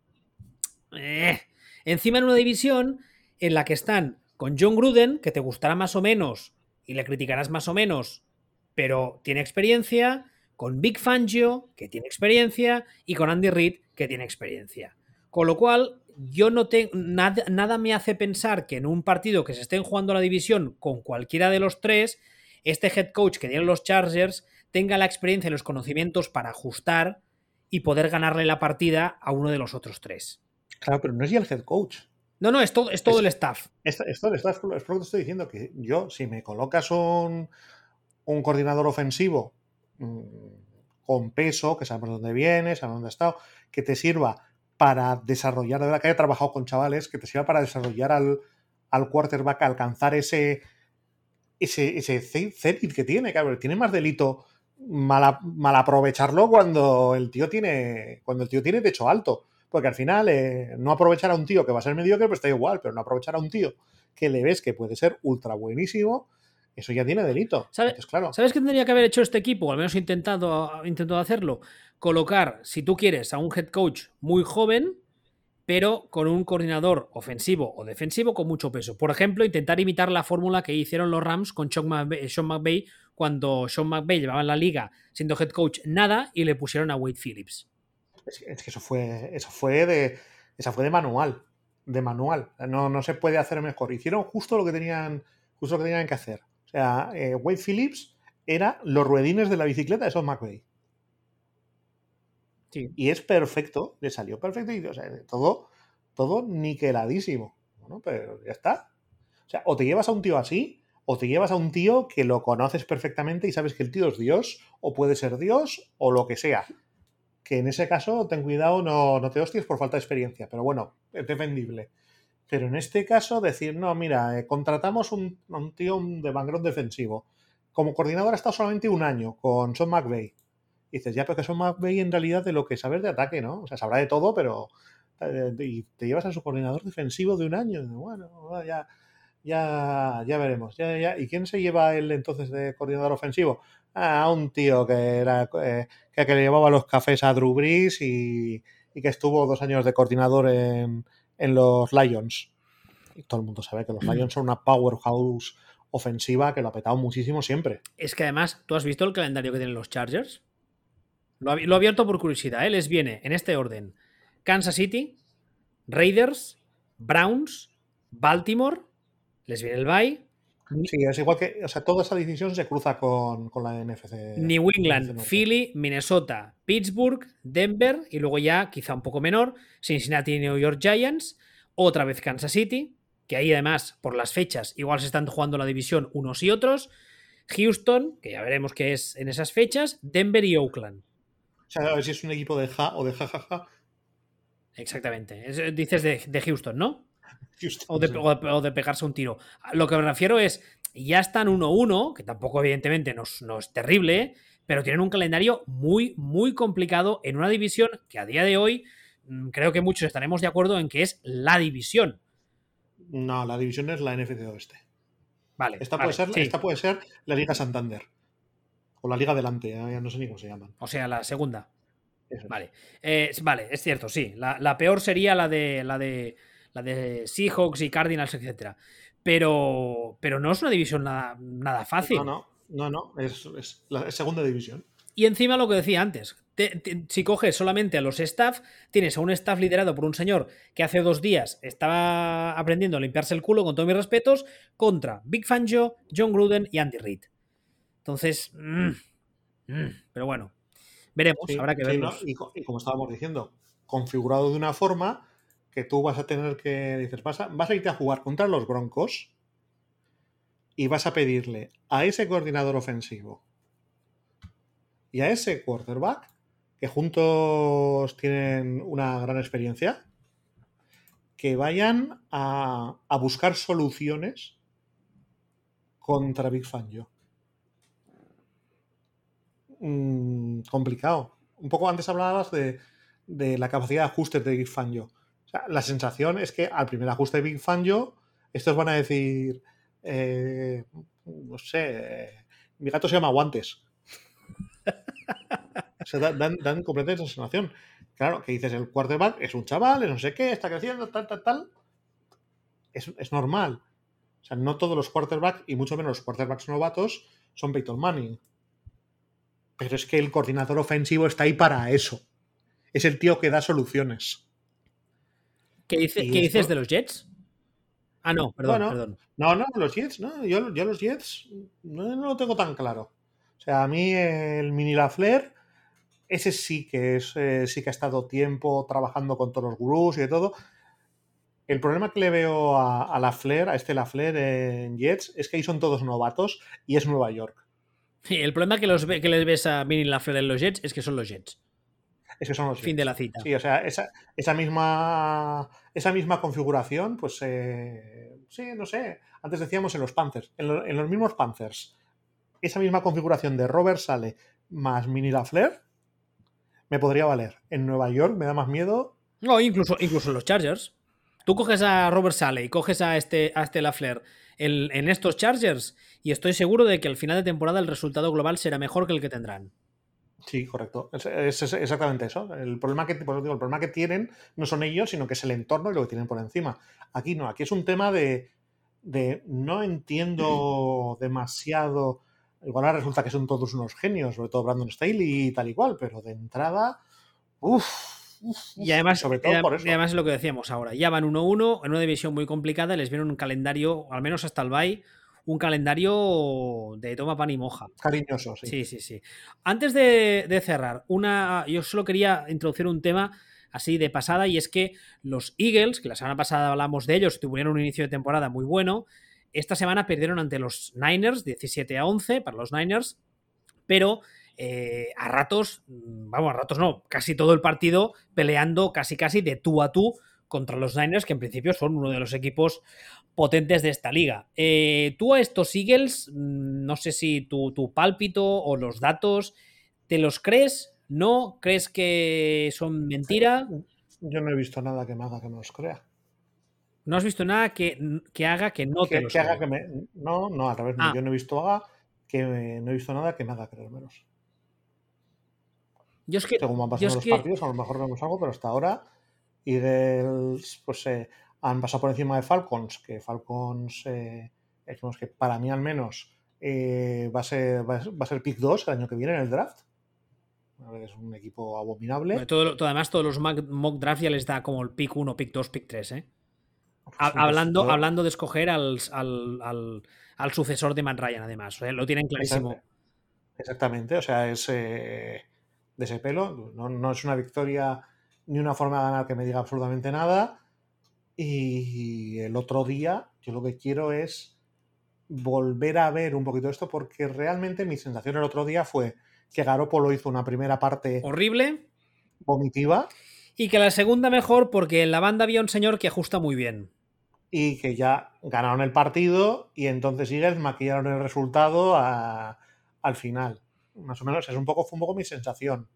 Eh, encima en una división en la que están con John Gruden, que te gustará más o menos y le criticarás más o menos, pero tiene experiencia, con Big Fangio, que tiene experiencia, y con Andy Reid, que tiene experiencia. Con lo cual, yo no tengo. Nada, nada, me hace pensar que en un partido que se estén jugando la división con cualquiera de los tres, este head coach que tienen los Chargers tenga la experiencia y los conocimientos para ajustar y poder ganarle la partida a uno de los otros tres. Claro, pero no es ya el head coach. No, no, es todo, es todo el staff. Es, todo el staff. Es lo que te estoy diciendo, que yo, si me colocas un, un coordinador ofensivo mm, con peso, que sabemos dónde viene, sabemos dónde ha estado, que te sirva para desarrollar, de verdad que haya trabajado con chavales, que te sirva para desarrollar al, al quarterback, alcanzar ese ese, ese que tiene, claro, tiene más delito mal, mal, aprovecharlo cuando el tío tiene cuando el tío tiene techo alto, porque al final eh, no aprovechar a un tío que va a ser mediocre, pues está igual, pero no aprovechar a un tío que le ves que puede ser ultra buenísimo, eso ya tiene delito. ¿Sabes, claro. ¿Sabes qué tendría que haber hecho este equipo? al menos intentado, intentado hacerlo. Colocar, si tú quieres, a un head coach muy joven, pero con un coordinador ofensivo o defensivo con mucho peso. Por ejemplo, intentar imitar la fórmula que hicieron los Rams con Sean McVay, cuando Sean McVay llevaba en la liga siendo head coach nada y le pusieron a Wade Phillips. Es que, eso fue, eso fue de, esa fue de manual, de manual. No, no se puede hacer mejor. Hicieron justo lo que tenían, justo lo que tenían que hacer sea, eh, Wade Phillips era los ruedines de la bicicleta de Sean McVay. Y es perfecto, le salió perfecto y todo, todo niqueladísimo. Bueno, pero ya está. O sea, o te llevas a un tío así, o te llevas a un tío que lo conoces perfectamente y sabes que el tío es Dios, o puede ser Dios, o lo que sea. Que en ese caso, ten cuidado, no, no te hostias por falta de experiencia. Pero bueno, es defendible. Pero en este caso, decir, no, mira, eh, contratamos un, un, tío de background defensivo. Como coordinador ha estado solamente un año con Sean McVeigh. Y dices, ya, pero que Sean McVeigh en realidad de lo que sabes de ataque, ¿no? O sea, sabrá de todo, pero. Eh, y te llevas a su coordinador defensivo de un año. bueno, ya, ya, ya veremos. Ya, ya. ¿Y quién se lleva él entonces de coordinador ofensivo? Ah, un tío que era eh, que, le llevaba los cafés a Drew Brees y, y que estuvo dos años de coordinador en, en los Lions. todo el mundo sabe que los Lions son una powerhouse ofensiva que lo ha petado muchísimo siempre. Es que además, ¿tú has visto el calendario que tienen los Chargers? Lo, he abierto por curiosidad, ¿eh? Les viene en este orden: Kansas City, Raiders, Browns, Baltimore, les viene el bye. Sí, es igual que, o sea, toda esa decisión se cruza con, la NFC. New England, Philly, Minnesota, Pittsburgh, Denver y luego ya, quizá un poco menor, Cincinnati y New York Giants, otra vez Kansas City, que ahí además por las fechas igual se están jugando la división unos y otros, Houston, que ya veremos qué es en esas fechas, Denver y Oakland. O sea, a ver si es un equipo de ja o de jajaja. Exactamente. dices de, Houston, ¿no? o, de, pegarse un tiro. Lo que me refiero es, ya están 1-1, que tampoco evidentemente no, es terrible, pero tienen un calendario muy, muy complicado en una división que a día de hoy mm, creo que muchos estaremos de acuerdo en que es la división. No, la división es la NFC Oeste. Vale. Esta, puede, ser, esta puede ser la Liga Santander. O la Liga Adelante, ya no sé ni cómo se llaman. O sea, la segunda. Vale. Eh, vale, es cierto, sí. La, peor sería la de la de la de Seahawks y Cardinals, etcétera. Pero, pero no es una división nada, nada fácil. No, no, no, no. Es, la segunda división. Y encima lo que decía antes, si coges solamente a los staff, tienes a un staff liderado por un señor que hace dos días estaba aprendiendo a limpiarse el culo, con todos mis respetos, contra Big Fangio, John Gruden y Andy Reid. Entonces, mm, mm, pero bueno, Veremos, habrá que verlo. y, como estábamos diciendo, configurado de una forma que tú vas a tener que, dices, vas a, vas a irte a jugar contra los Broncos y vas a pedirle a ese coordinador ofensivo y a ese quarterback, que juntos tienen una gran experiencia, que vayan a, buscar soluciones contra Big Fangio. Mm, complicado. Un poco antes hablabas de, la capacidad de ajuste de Big Fangio. La sensación es que al primer ajuste de Big Fangio, estos van a decir, eh, no sé, mi gato se llama Guantes. o dan, dan completa esa sensación. Claro, que dices, el quarterback es un chaval, es no sé qué, está creciendo, tal, tal, tal. Es, es normal. O sea, no todos los quarterbacks, y mucho menos los quarterbacks novatos, son Peyton Manning. Pero es que el coordinador ofensivo está ahí para eso. Es el tío que da soluciones. ¿Qué, dices de los Jets? Ah, no, perdón, perdón. No, no, los Jets, no. Yo, los Jets no, lo tengo tan claro. O sea, a mí el Mini Lafleur, ese sí que es, eh, sí que ha estado tiempo trabajando con todos los gurús y de todo. El problema que le veo a, a Lafleur, a este Lafleur en Jets, es que ahí son todos novatos y es Nueva York. Sí, el problema que, los, que les ves a Mini Lafleur en los Jets es que son los Jets. Es que son los Fin de la cita. Sí, o sea, esa, esa misma, esa misma configuración, pues eh, sí, no sé. Antes decíamos en los Panthers, en, los mismos Panthers, esa misma configuración de Robert Sale más Mini Lafleur me podría valer. En Nueva York me da más miedo. No, incluso, incluso en los Chargers. Tú coges a Robert Sale y coges a este, a este Lafleur en, estos Chargers y estoy seguro de que al final de temporada el resultado global será mejor que el que tendrán. Sí, correcto. Es, exactamente eso. El problema, que, digo, el problema que tienen no son ellos, sino que es el entorno y lo que tienen por encima. Aquí no, aquí es un tema de, de no entiendo demasiado. Igual ahora resulta que son todos unos genios, sobre todo Brandon Staley y tal y cual, pero de entrada, uff, y además, sobre todo por eso. además es lo que decíamos ahora. Ya van 1-1 en una división muy complicada. Les viene un calendario, al menos hasta el bye, un calendario de toma pan y moja. Cariñoso, sí. Sí, sí, sí. Antes de, cerrar, una, yo solo quería introducir un tema así de pasada y es que los Eagles, que la semana pasada hablamos de ellos, tuvieron un inicio de temporada muy bueno. Esta semana perdieron ante los Niners, 17 a 11 para los Niners, pero eh, a ratos, vamos, a ratos no, casi todo el partido peleando casi casi de tú a tú contra los Niners, que en principio son uno de los equipos potentes de esta liga. Eh, tú a estos Eagles, mm, no sé si tu, tu, pálpito o los datos, ¿te los crees? ¿No? ¿Crees que son mentira? Yo no he visto nada que me haga que me los crea. ¿No has visto nada que, haga que no te los que haga que me, No, no, a través ah. yo no he visto haga que no he visto nada que me haga creer menos. Según van pasando los partidos, a lo mejor vemos algo, pero hasta ahora Eagles, pues eh, han pasado por encima de Falcons, que Falcons, eh, que para mí al menos eh, va, a ser, va, a ser pick 2 el año que viene en el draft. Es un equipo abominable. todo, además, todos los mock draft ya les da como el pick 1, pick 2, pick 3. ¿eh? Pues hablando, hablando de escoger al, al, al, sucesor de Matt Ryan, además. Lo tienen clarísimo. Exactamente, o sea, es de ese pelo. No, no, es una victoria ni una forma de ganar que me diga absolutamente nada. Y el otro día, yo lo que quiero es volver a ver un poquito esto, porque realmente mi sensación el otro día fue que Garoppolo hizo una primera parte horrible, vomitiva. Y que la segunda mejor, porque en la banda había un señor que ajusta muy bien. Y que ya ganaron el partido y entonces Eagles maquillaron el resultado al final. Más o menos, es un poco, fue un poco mi sensación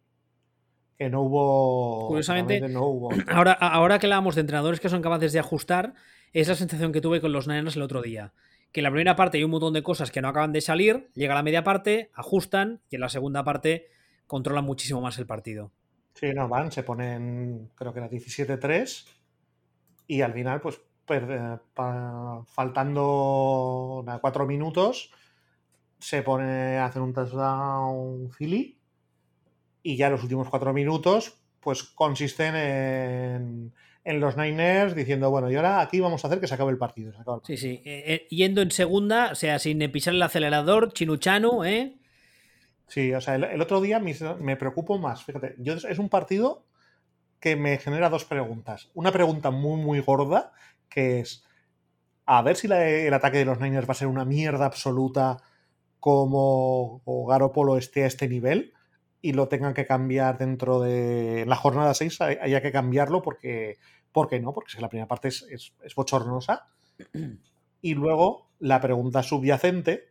que no hubo. Curiosamente, Ahora, ahora que hablamos de entrenadores que son capaces de ajustar, es la sensación que tuve con los Niners el otro día. Que en la primera parte hay un montón de cosas que no acaban de salir, llega la media parte, ajustan y en la segunda parte controlan muchísimo más el partido. Sí, no, van, se ponen, creo que era 17-3 y al final, pues, faltando cuatro minutos, se pone a hacer un touchdown Philly y ya los últimos cuatro minutos pues consisten en, en, los Niners diciendo, bueno, y ahora aquí vamos a hacer que se acabe el partido. Sí, sí. Eh, eh, yendo en segunda, o sea, sin pisar el acelerador, chinuchano, ¿eh? Sí, o sea, el, otro día me, preocupo más. Fíjate, yo, es un partido que me genera dos preguntas. Una pregunta muy, muy gorda, que es, a ver si el ataque de los Niners va a ser una mierda absoluta como Garopolo esté a este nivel y lo tengan que cambiar dentro de la jornada 6, haya que cambiarlo porque, porque no, porque la primera parte es, es, bochornosa. Y luego la pregunta subyacente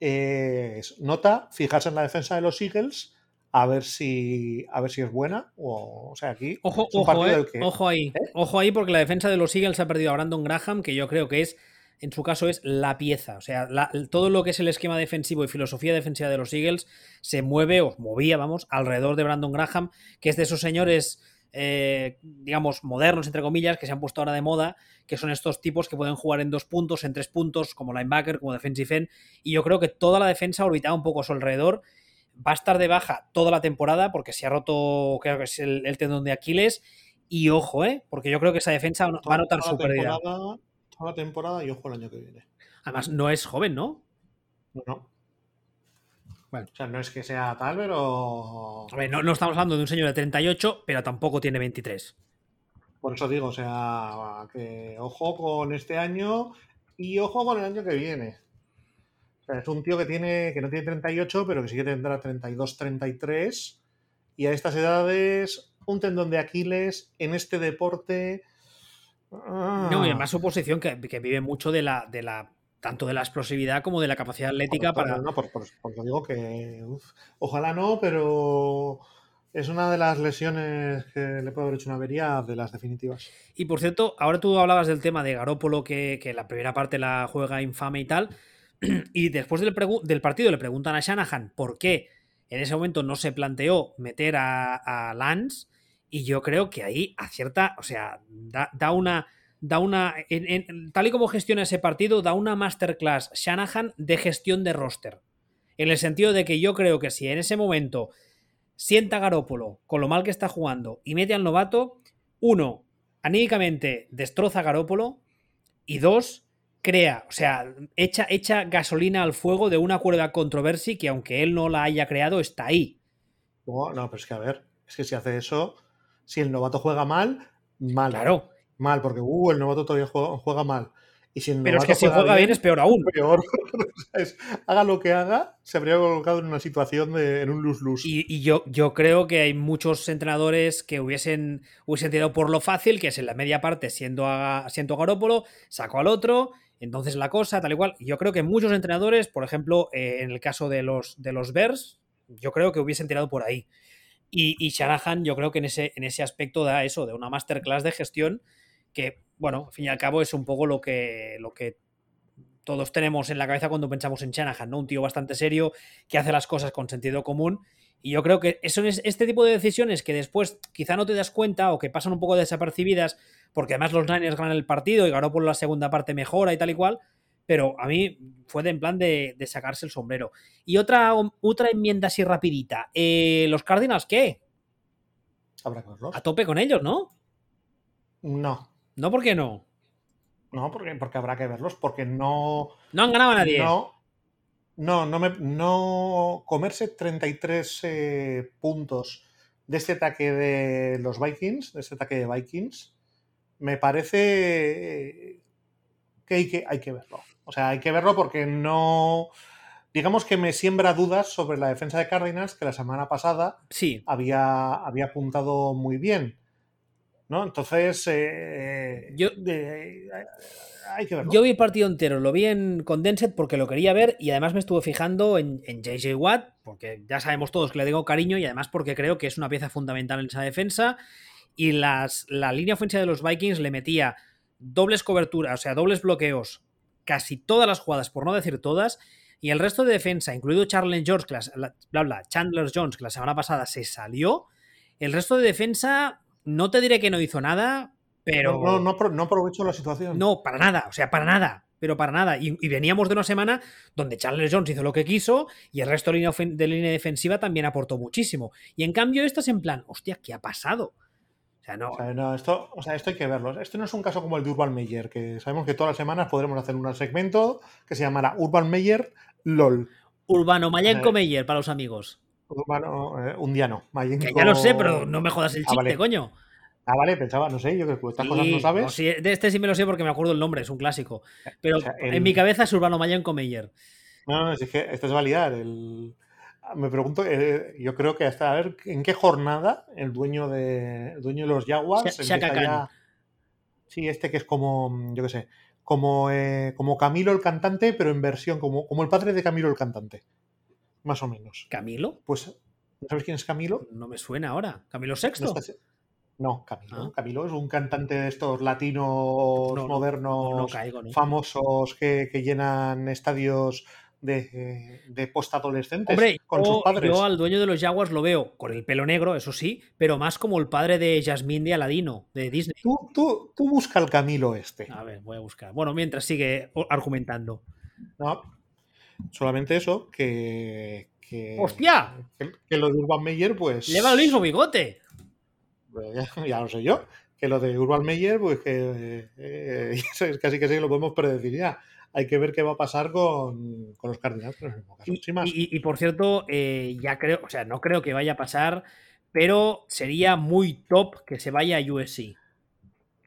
es, nota, fijarse en la defensa de los Eagles a ver si a ver si es buena o, sea aquí ojo, ojo, eh, ojo ahí ¿Eh? ojo ahí porque la defensa de los Eagles ha perdido a Brandon Graham que yo creo que es en su caso es la pieza. O sea, todo lo que es el esquema defensivo y filosofía defensiva de los Eagles se mueve, o movía, vamos, alrededor de Brandon Graham, que es de esos señores, eh, digamos, modernos, entre comillas, que se han puesto ahora de moda, que son estos tipos que pueden jugar en dos puntos, en tres puntos, como linebacker, como defensive end. Y yo creo que toda la defensa ha orbitado un poco a su alrededor. Va a estar de baja toda la temporada porque se ha roto, creo que es el, tendón de Aquiles. Y ojo, ¿eh? Porque yo creo que esa defensa va a notar su pérdida la temporada y ojo el año que viene. Además, no es joven, ¿no? No, no. Bueno. O sea, no es que sea tal, pero. A ver, no, estamos hablando de un señor de 38, pero tampoco tiene 23. Por eso digo, o sea, que ojo con este año y ojo con el año que viene. O sea, es un tío que tiene que no tiene 38, pero que sí que tendrá 32, 33. Y a estas edades, un tendón de Aquiles en este deporte no, y además su posición que, vive mucho de la, de la tanto de la explosividad como de la capacidad atlética para. No, por, digo que. ojalá no, pero es una de las lesiones que le puede haber hecho una avería de las definitivas. Y por cierto, ahora tú hablabas del tema de Garópolo, que, que la primera parte la juega infame y tal. Y después del, del, partido le preguntan a Shanahan por qué en ese momento no se planteó meter a, a Lance y yo creo que ahí acierta, o sea, da, una. Da una tal y como gestiona ese partido, da una masterclass Shanahan de gestión de roster. En el sentido de que yo creo que si en ese momento sienta Garópolo con lo mal que está jugando y mete al novato, uno, anímicamente destroza a Garópolo y dos, crea, o sea, echa, echa gasolina al fuego de una cuerda controversia que aunque él no la haya creado, está ahí. No, pero es que a ver, es que si hace eso, si el novato juega mal, mal. Claro. Mal, porque uh, el novato todavía juega, mal. Y si Pero es que si juega bien, es peor aún. Peor. haga lo que haga, se habría colocado en una situación de en un luz-luz. Y, yo, yo creo que hay muchos entrenadores que hubiesen, hubiesen tirado por lo fácil, que es en la media parte, siendo, a, siendo Garópolo, sacó al otro, entonces la cosa, tal y cual. Yo creo que muchos entrenadores, por ejemplo, eh, en el caso de los, de los Bears, yo creo que hubiesen tirado por ahí. Y, y, Shanahan, yo creo que en ese, en ese aspecto da eso, de una masterclass de gestión que, bueno, al fin y al cabo es un poco lo que, lo que todos tenemos en la cabeza cuando pensamos en Shanahan, ¿no? Un tío bastante serio que hace las cosas con sentido común Y yo creo que son este tipo de decisiones que después quizá no te das cuenta o que pasan un poco desapercibidas, porque además los Niners ganan el partido y ganó por la segunda parte mejora y tal y cual, pero a mí fue de en plan de, sacarse el sombrero. Y otra, otra enmienda así rapidita. Eh, ¿Los Cardinals qué? Habrá que verlos. A tope con ellos, ¿no? No. ¿No? ¿Por qué no? No, porque, porque habrá que verlos, porque no... No han ganado a nadie. No, no, no, me, no comerse 33 eh, puntos de este ataque de los Vikings, de este ataque de Vikings, me parece que hay que, hay que verlo. O sea, hay que verlo porque no. Digamos que me siembra dudas sobre la defensa de Cardinals, que la semana pasada sí. había, había apuntado muy bien. ¿No? Entonces. Eh, yo, hay que verlo. Yo vi el partido entero, lo vi en Condensed porque lo quería ver y además me estuve fijando en, en JJ Watt, porque ya sabemos todos que le tengo cariño y además porque creo que es una pieza fundamental en esa defensa. Y las, la línea ofensiva de los Vikings le metía dobles coberturas, o sea, dobles bloqueos, casi todas las jugadas, por no decir todas, y el resto de defensa, incluido Charles George, bla, bla, Chandler Jones, que la semana pasada se salió, el resto de defensa, no te diré que no hizo nada, pero... No, no, no, aprovecho la situación. No, para nada, o sea, para nada pero para nada. Y, veníamos de una semana donde Charles Jones hizo lo que quiso y el resto de línea, de línea defensiva también aportó muchísimo. Y en cambio, esto es en plan, hostia, ¿qué ha pasado? No... esto, o sea, esto hay que verlo. Este no es un caso como el de Urban Meyer, que sabemos que todas las semanas podremos hacer un segmento que se llamará Urban Meyer LOL. Urbano Mayenko Meyer para los amigos. Urbano, eh, un día no. Que ya lo sé, pero no me jodas el ah, chiste, coño. Ah, vale, pensaba, no sé, yo que estas cosas no sabes. de este sí me lo sé porque me acuerdo el nombre, es un clásico. Pero en mi cabeza es Urbano Mayenko Meyer. No, no, es que esto es validar. El, me pregunto, eh, yo creo que hasta a ver en qué jornada el dueño de, dueño de los Jaguars. sí, este que es como, yo qué sé, como, eh, como Camilo el cantante, pero en versión, como, como el padre de Camilo el cantante. Más o menos. ¿Camilo? Pues, ¿sabes quién es Camilo? No me suena ahora. ¿Camilo Sexto? No, Camilo. Ah. Camilo es un cantante de estos latinos modernos, famosos que, que, llenan estadios de, de postadolescentes con sus padres. Yo al dueño de los Jaguars lo veo con el pelo negro, eso sí, pero más como el padre de Jasmine de Aladino, de Disney. Tú, tú, tú busca el Camilo este. A ver, voy a buscar. Bueno, mientras sigue argumentando. No, solamente eso, que. que ¡Hostia! Que, lo de Urban Meyer, pues. Lleva el mismo bigote. Pues ya, lo sé yo. Que lo de Urban Meyer, pues que eh, casi que sí lo podemos predecir ya hay que ver qué va a pasar con, los Cardinals. y, por cierto, eh, ya creo, o sea, no creo que vaya a pasar, pero sería muy top que se vaya a USC.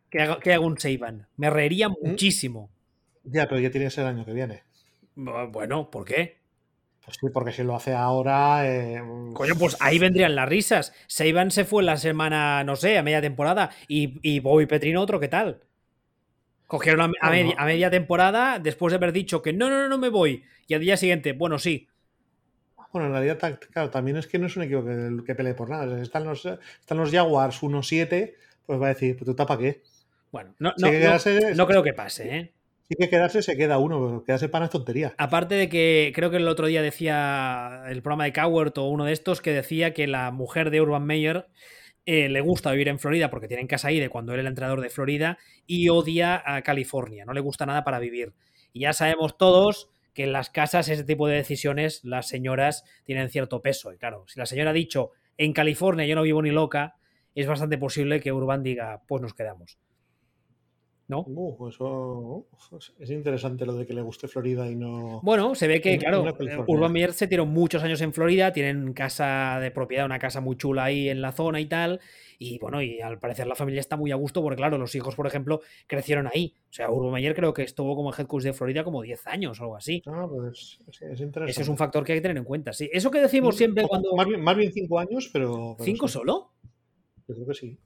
Que haga, que haga un Saban. Me reiría muchísimo. Ya, pero ya tiene que el año que viene. Bueno, ¿por qué? Pues sí, porque si lo hace ahora. Eh, Coño, pues ahí vendrían las risas. Saban se fue la semana, no sé, a media temporada. Y, y Bobby Petrino otro, ¿qué tal? Cogieron a, media, temporada después de haber dicho que no, no, no, no me voy. Y al día siguiente, bueno, sí. Bueno, en realidad, claro, también es que no es un equipo que, que pelee por nada. Están los, están los Jaguars 1-7, pues va a decir, ¿tú tapa qué? Bueno, no, no, no, creo que pase, ¿eh? Sí que quedarse se queda uno, pero quedarse para es tontería. Aparte de que creo que el otro día decía el programa de Coward o uno de estos que decía que la mujer de Urban Meyer eh, le gusta vivir en Florida porque tiene en casa ahí de cuando él era el entrenador de Florida y odia a California, no le gusta nada para vivir. Y ya sabemos todos que en las casas ese tipo de decisiones las señoras tienen cierto peso. Y claro, si la señora ha dicho en California yo no vivo ni loca, es bastante posible que Urban diga pues nos quedamos. ¿No? Uh, eso es interesante lo de que le guste Florida y no. Bueno, se ve que, claro, Urban Meyer se tiró muchos años en Florida, tienen casa de propiedad, una casa muy chula ahí en la zona y tal. Y bueno, y al parecer la familia está muy a gusto porque, claro, los hijos, por ejemplo, crecieron ahí. O sea, Urban Meyer creo que estuvo como head coach de Florida como 10 años o algo así. Ah, pues es, interesante. Ese es un factor que hay que tener en cuenta, sí. Eso que decimos siempre cuando. Más bien 5 años, pero. ¿Cinco solo? Yo creo que sí.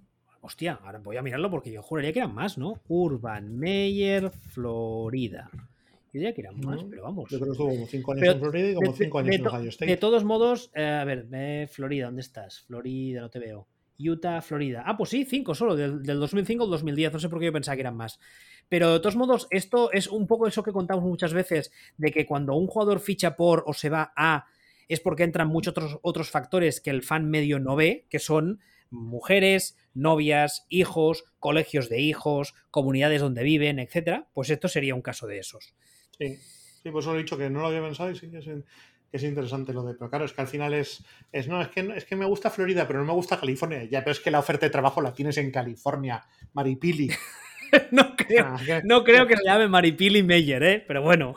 Hostia, ahora voy a mirarlo porque yo juraría que eran más, ¿no? Urban Meyer, Florida. Yo diría que eran más, pero vamos. Yo creo que estuvo como 5 años en Florida y como 5 años en Ohio State. De todos modos, eh, a ver, Florida, ¿dónde estás? Florida, no te veo. Utah, Florida. Ah, pues sí, 5 solo, del, 2005 al 2010. No sé por qué yo pensaba que eran más. Pero de todos modos, esto es un poco eso que contamos muchas veces, de que cuando un jugador ficha por o se va a es porque entran muchos otros, otros factores que el fan medio no ve, que son mujeres, novias, hijos, colegios de hijos, comunidades donde viven, etcétera, pues esto sería un caso de esos. Sí, sí pues eso he dicho que no lo había pensado y sí, es, es interesante lo de. Pero claro, es que al final es. es no, es que, es que me gusta Florida, pero no me gusta California. Ya, pero es que la oferta de trabajo la tienes en California, Maripili. no, creo, ah, no creo que se llame Maripili Meyer, ¿eh? Pero bueno.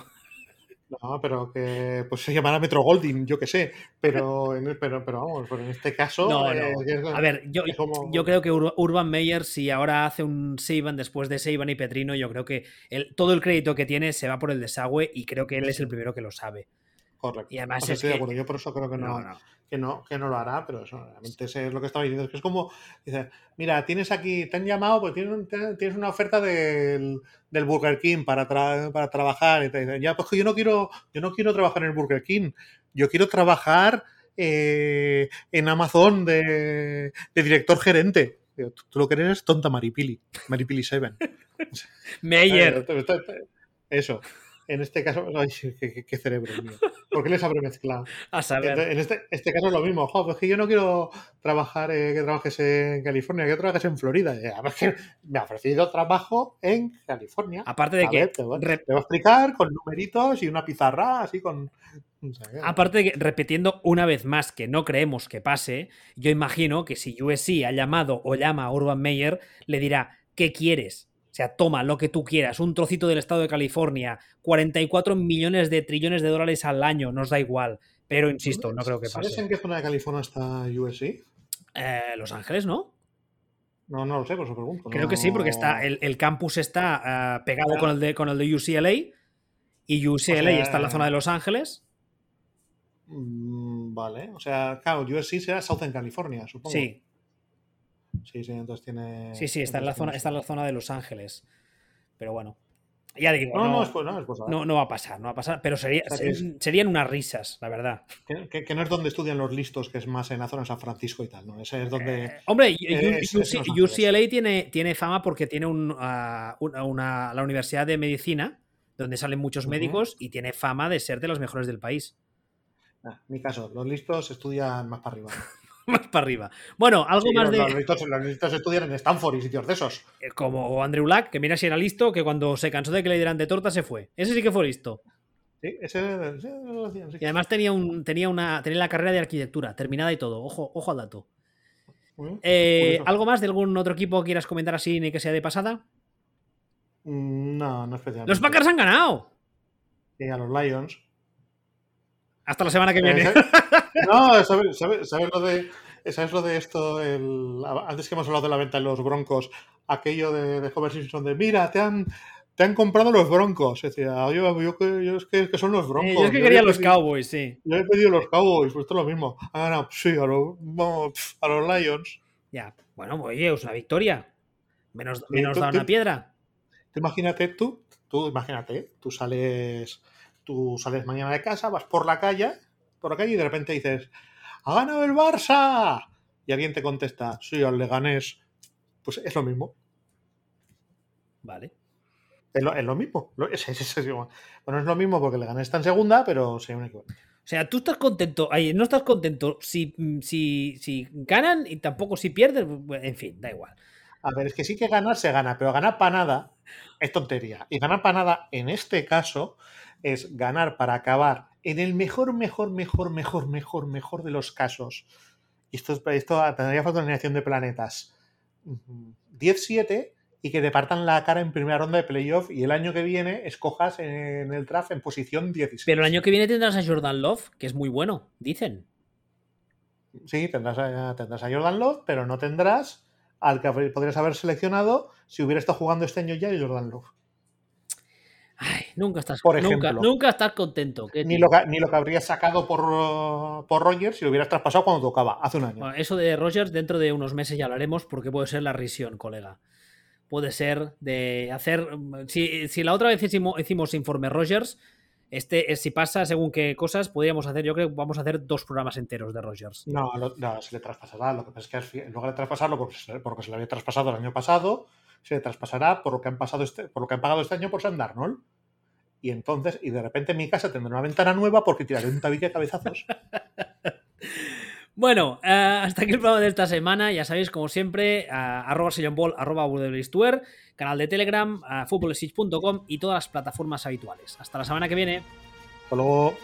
No, pero que pues se llamará Metro Golding, yo qué sé. Pero, pero, pero vamos, pero en este caso. No, eh, a ver, yo, yo, creo que Urban Meyer, si ahora hace un Seiban después de Seiban y Petrino, yo creo que el, todo el crédito que tiene se va por el desagüe y creo que él es el primero que lo sabe. Correcto. Y además estoy de acuerdo. Yo por eso creo que no, Que, no, que no lo hará, pero eso realmente es lo que estaba diciendo. Es que es como, dice, mira, tienes aquí, te han llamado, pues tienes, tienes una oferta del, del Burger King para, para trabajar. Y te dicen, ya, pues que yo no quiero, yo no quiero trabajar en el Burger King. Yo quiero trabajar eh, en Amazon de, de, director gerente. Tú, lo que eres tonta Maripili, Maripili Seven. Meyer. Eso en este caso, ay, qué, cerebro mío. ¿Por qué les habré mezclado? A saber. En este, este caso es lo mismo. Ojo, pues que yo no quiero trabajar, eh, que trabajes en California, que trabajes en Florida. me ha ofrecido trabajo en California. Aparte de que. te, voy, a explicar con numeritos y una pizarra así con. Aparte de que, repitiendo una vez más que no creemos que pase, yo imagino que si USC ha llamado o llama a Urban Meyer, le dirá, ¿qué quieres? O sea, toma lo que tú quieras, un trocito del estado de California, 44 millones de trillones de dólares al año, nos da igual. Pero insisto, no creo que pase. ¿Sabes en qué zona de California está USC? Eh, Los Ángeles, ¿no? No, no lo sé, por eso pregunto. Creo que sí, porque está el, campus está eh, pegado con, el de, con el de UCLA y UCLA está en la zona de Los Ángeles. Mm, vale, o sea, claro, USC será Southern California, supongo. Sí, Sí, sí, entonces tiene. Sí, sí, está en la zona, está en la zona de Los Ángeles. Pero bueno. Ya digo, no, no, no, no, va a pasar, no va a pasar, pero sería, serían unas risas, la verdad. Que, no es donde estudian los listos, que es más en la zona de San Francisco y tal, ¿no? Ese es donde. Eh, hombre, UCLA tiene, tiene fama porque tiene un, ah, una, la Universidad de Medicina, donde salen muchos médicos, y tiene fama de ser de los mejores del país. Ah, en mi caso, los listos estudian más para arriba. más para arriba. Bueno, algo más de. Los listos, estudian en Stanford y sitios de esos. Eh, como Andrew Lack, que mira si era listo, que cuando se cansó de que le dieran de torta se fue. Ese sí que fue listo. Sí, ese, Y además tenía, un, tenía, una, tenía la carrera de arquitectura, terminada y todo. Ojo, ojo al dato. Eh, ¿Algo más de algún otro equipo que quieras comentar así ni que sea de pasada? Mm, no, no especialmente. ¡Los Packers han ganado! Y a los Lions. Hasta la semana que viene. no, ¿sabes, lo de, ¿sabes lo de esto? El, antes que hemos hablado de la venta de los broncos, aquello de, de Homer Simpson de mira, te han, te han comprado los broncos. Decía, oye, yo, yo, es, que, son los broncos. yo es que quería los Cowboys, sí. Yo he pedido los Cowboys, pues esto es lo mismo. Ah, no, sí, a los, a los Lions. Ya, bueno, oye, es una victoria. Menos, menos da una piedra. Imagínate tú, tú imagínate, tú sales Tú sales mañana de casa, vas por la calle, por la calle y de repente dices, ¡ha ganado el Barça! Y alguien te contesta, sí, al Leganés. Pues es lo mismo. Vale. Es lo, mismo. bueno, es lo mismo porque el Leganés está en segunda, pero sí, un O sea, tú estás contento, no estás contento si, si, si ganan y tampoco si pierden, en fin, da igual. A ver, es que sí que ganar se gana, pero ganar para nada es tontería. Y ganar para nada, en este caso, es ganar para acabar en el mejor, mejor, mejor, mejor, mejor, mejor de los casos. Y esto, esto tendría falta una alineación de planetas. 10-7 y que te partan la cara en primera ronda de playoff y el año que viene escojas en el draft en posición 16. Pero el año que viene tendrás a Jordan Love, que es muy bueno, dicen. Sí, tendrás a, tendrás a Jordan Love, pero no tendrás al que podrías haber seleccionado si hubiera estado jugando este año ya Jordan Love. Ay, nunca estás, por nunca, nunca estás contento. Ni lo, que, ni lo que habrías sacado por, por Rogers si lo hubieras traspasado cuando tocaba, hace un año. eso de Rogers dentro de unos meses ya hablaremos porque puede ser la risión, colega. Puede ser de hacer... Si, si la otra vez hicimos, hicimos informe Rogers, este, si pasa según qué cosas, podríamos hacer, yo creo que vamos a hacer dos programas enteros de Rogers. No, no se le traspasará. Lo que pasa es que en lugar de traspasarlo porque, porque se le había traspasado el año pasado, se traspasará por lo que han pasado este, por lo que han pagado este año por Sam Darnold. Y entonces, y de repente mi casa tendrá una ventana nueva porque tiraré un tabique a cabezazos. Bueno, eh, hasta aquí el programa de esta semana. Ya sabéis, como siempre, arroba ball, arroba canal de Telegram, uh, y todas las plataformas habituales. Hasta la semana que viene. Hasta luego.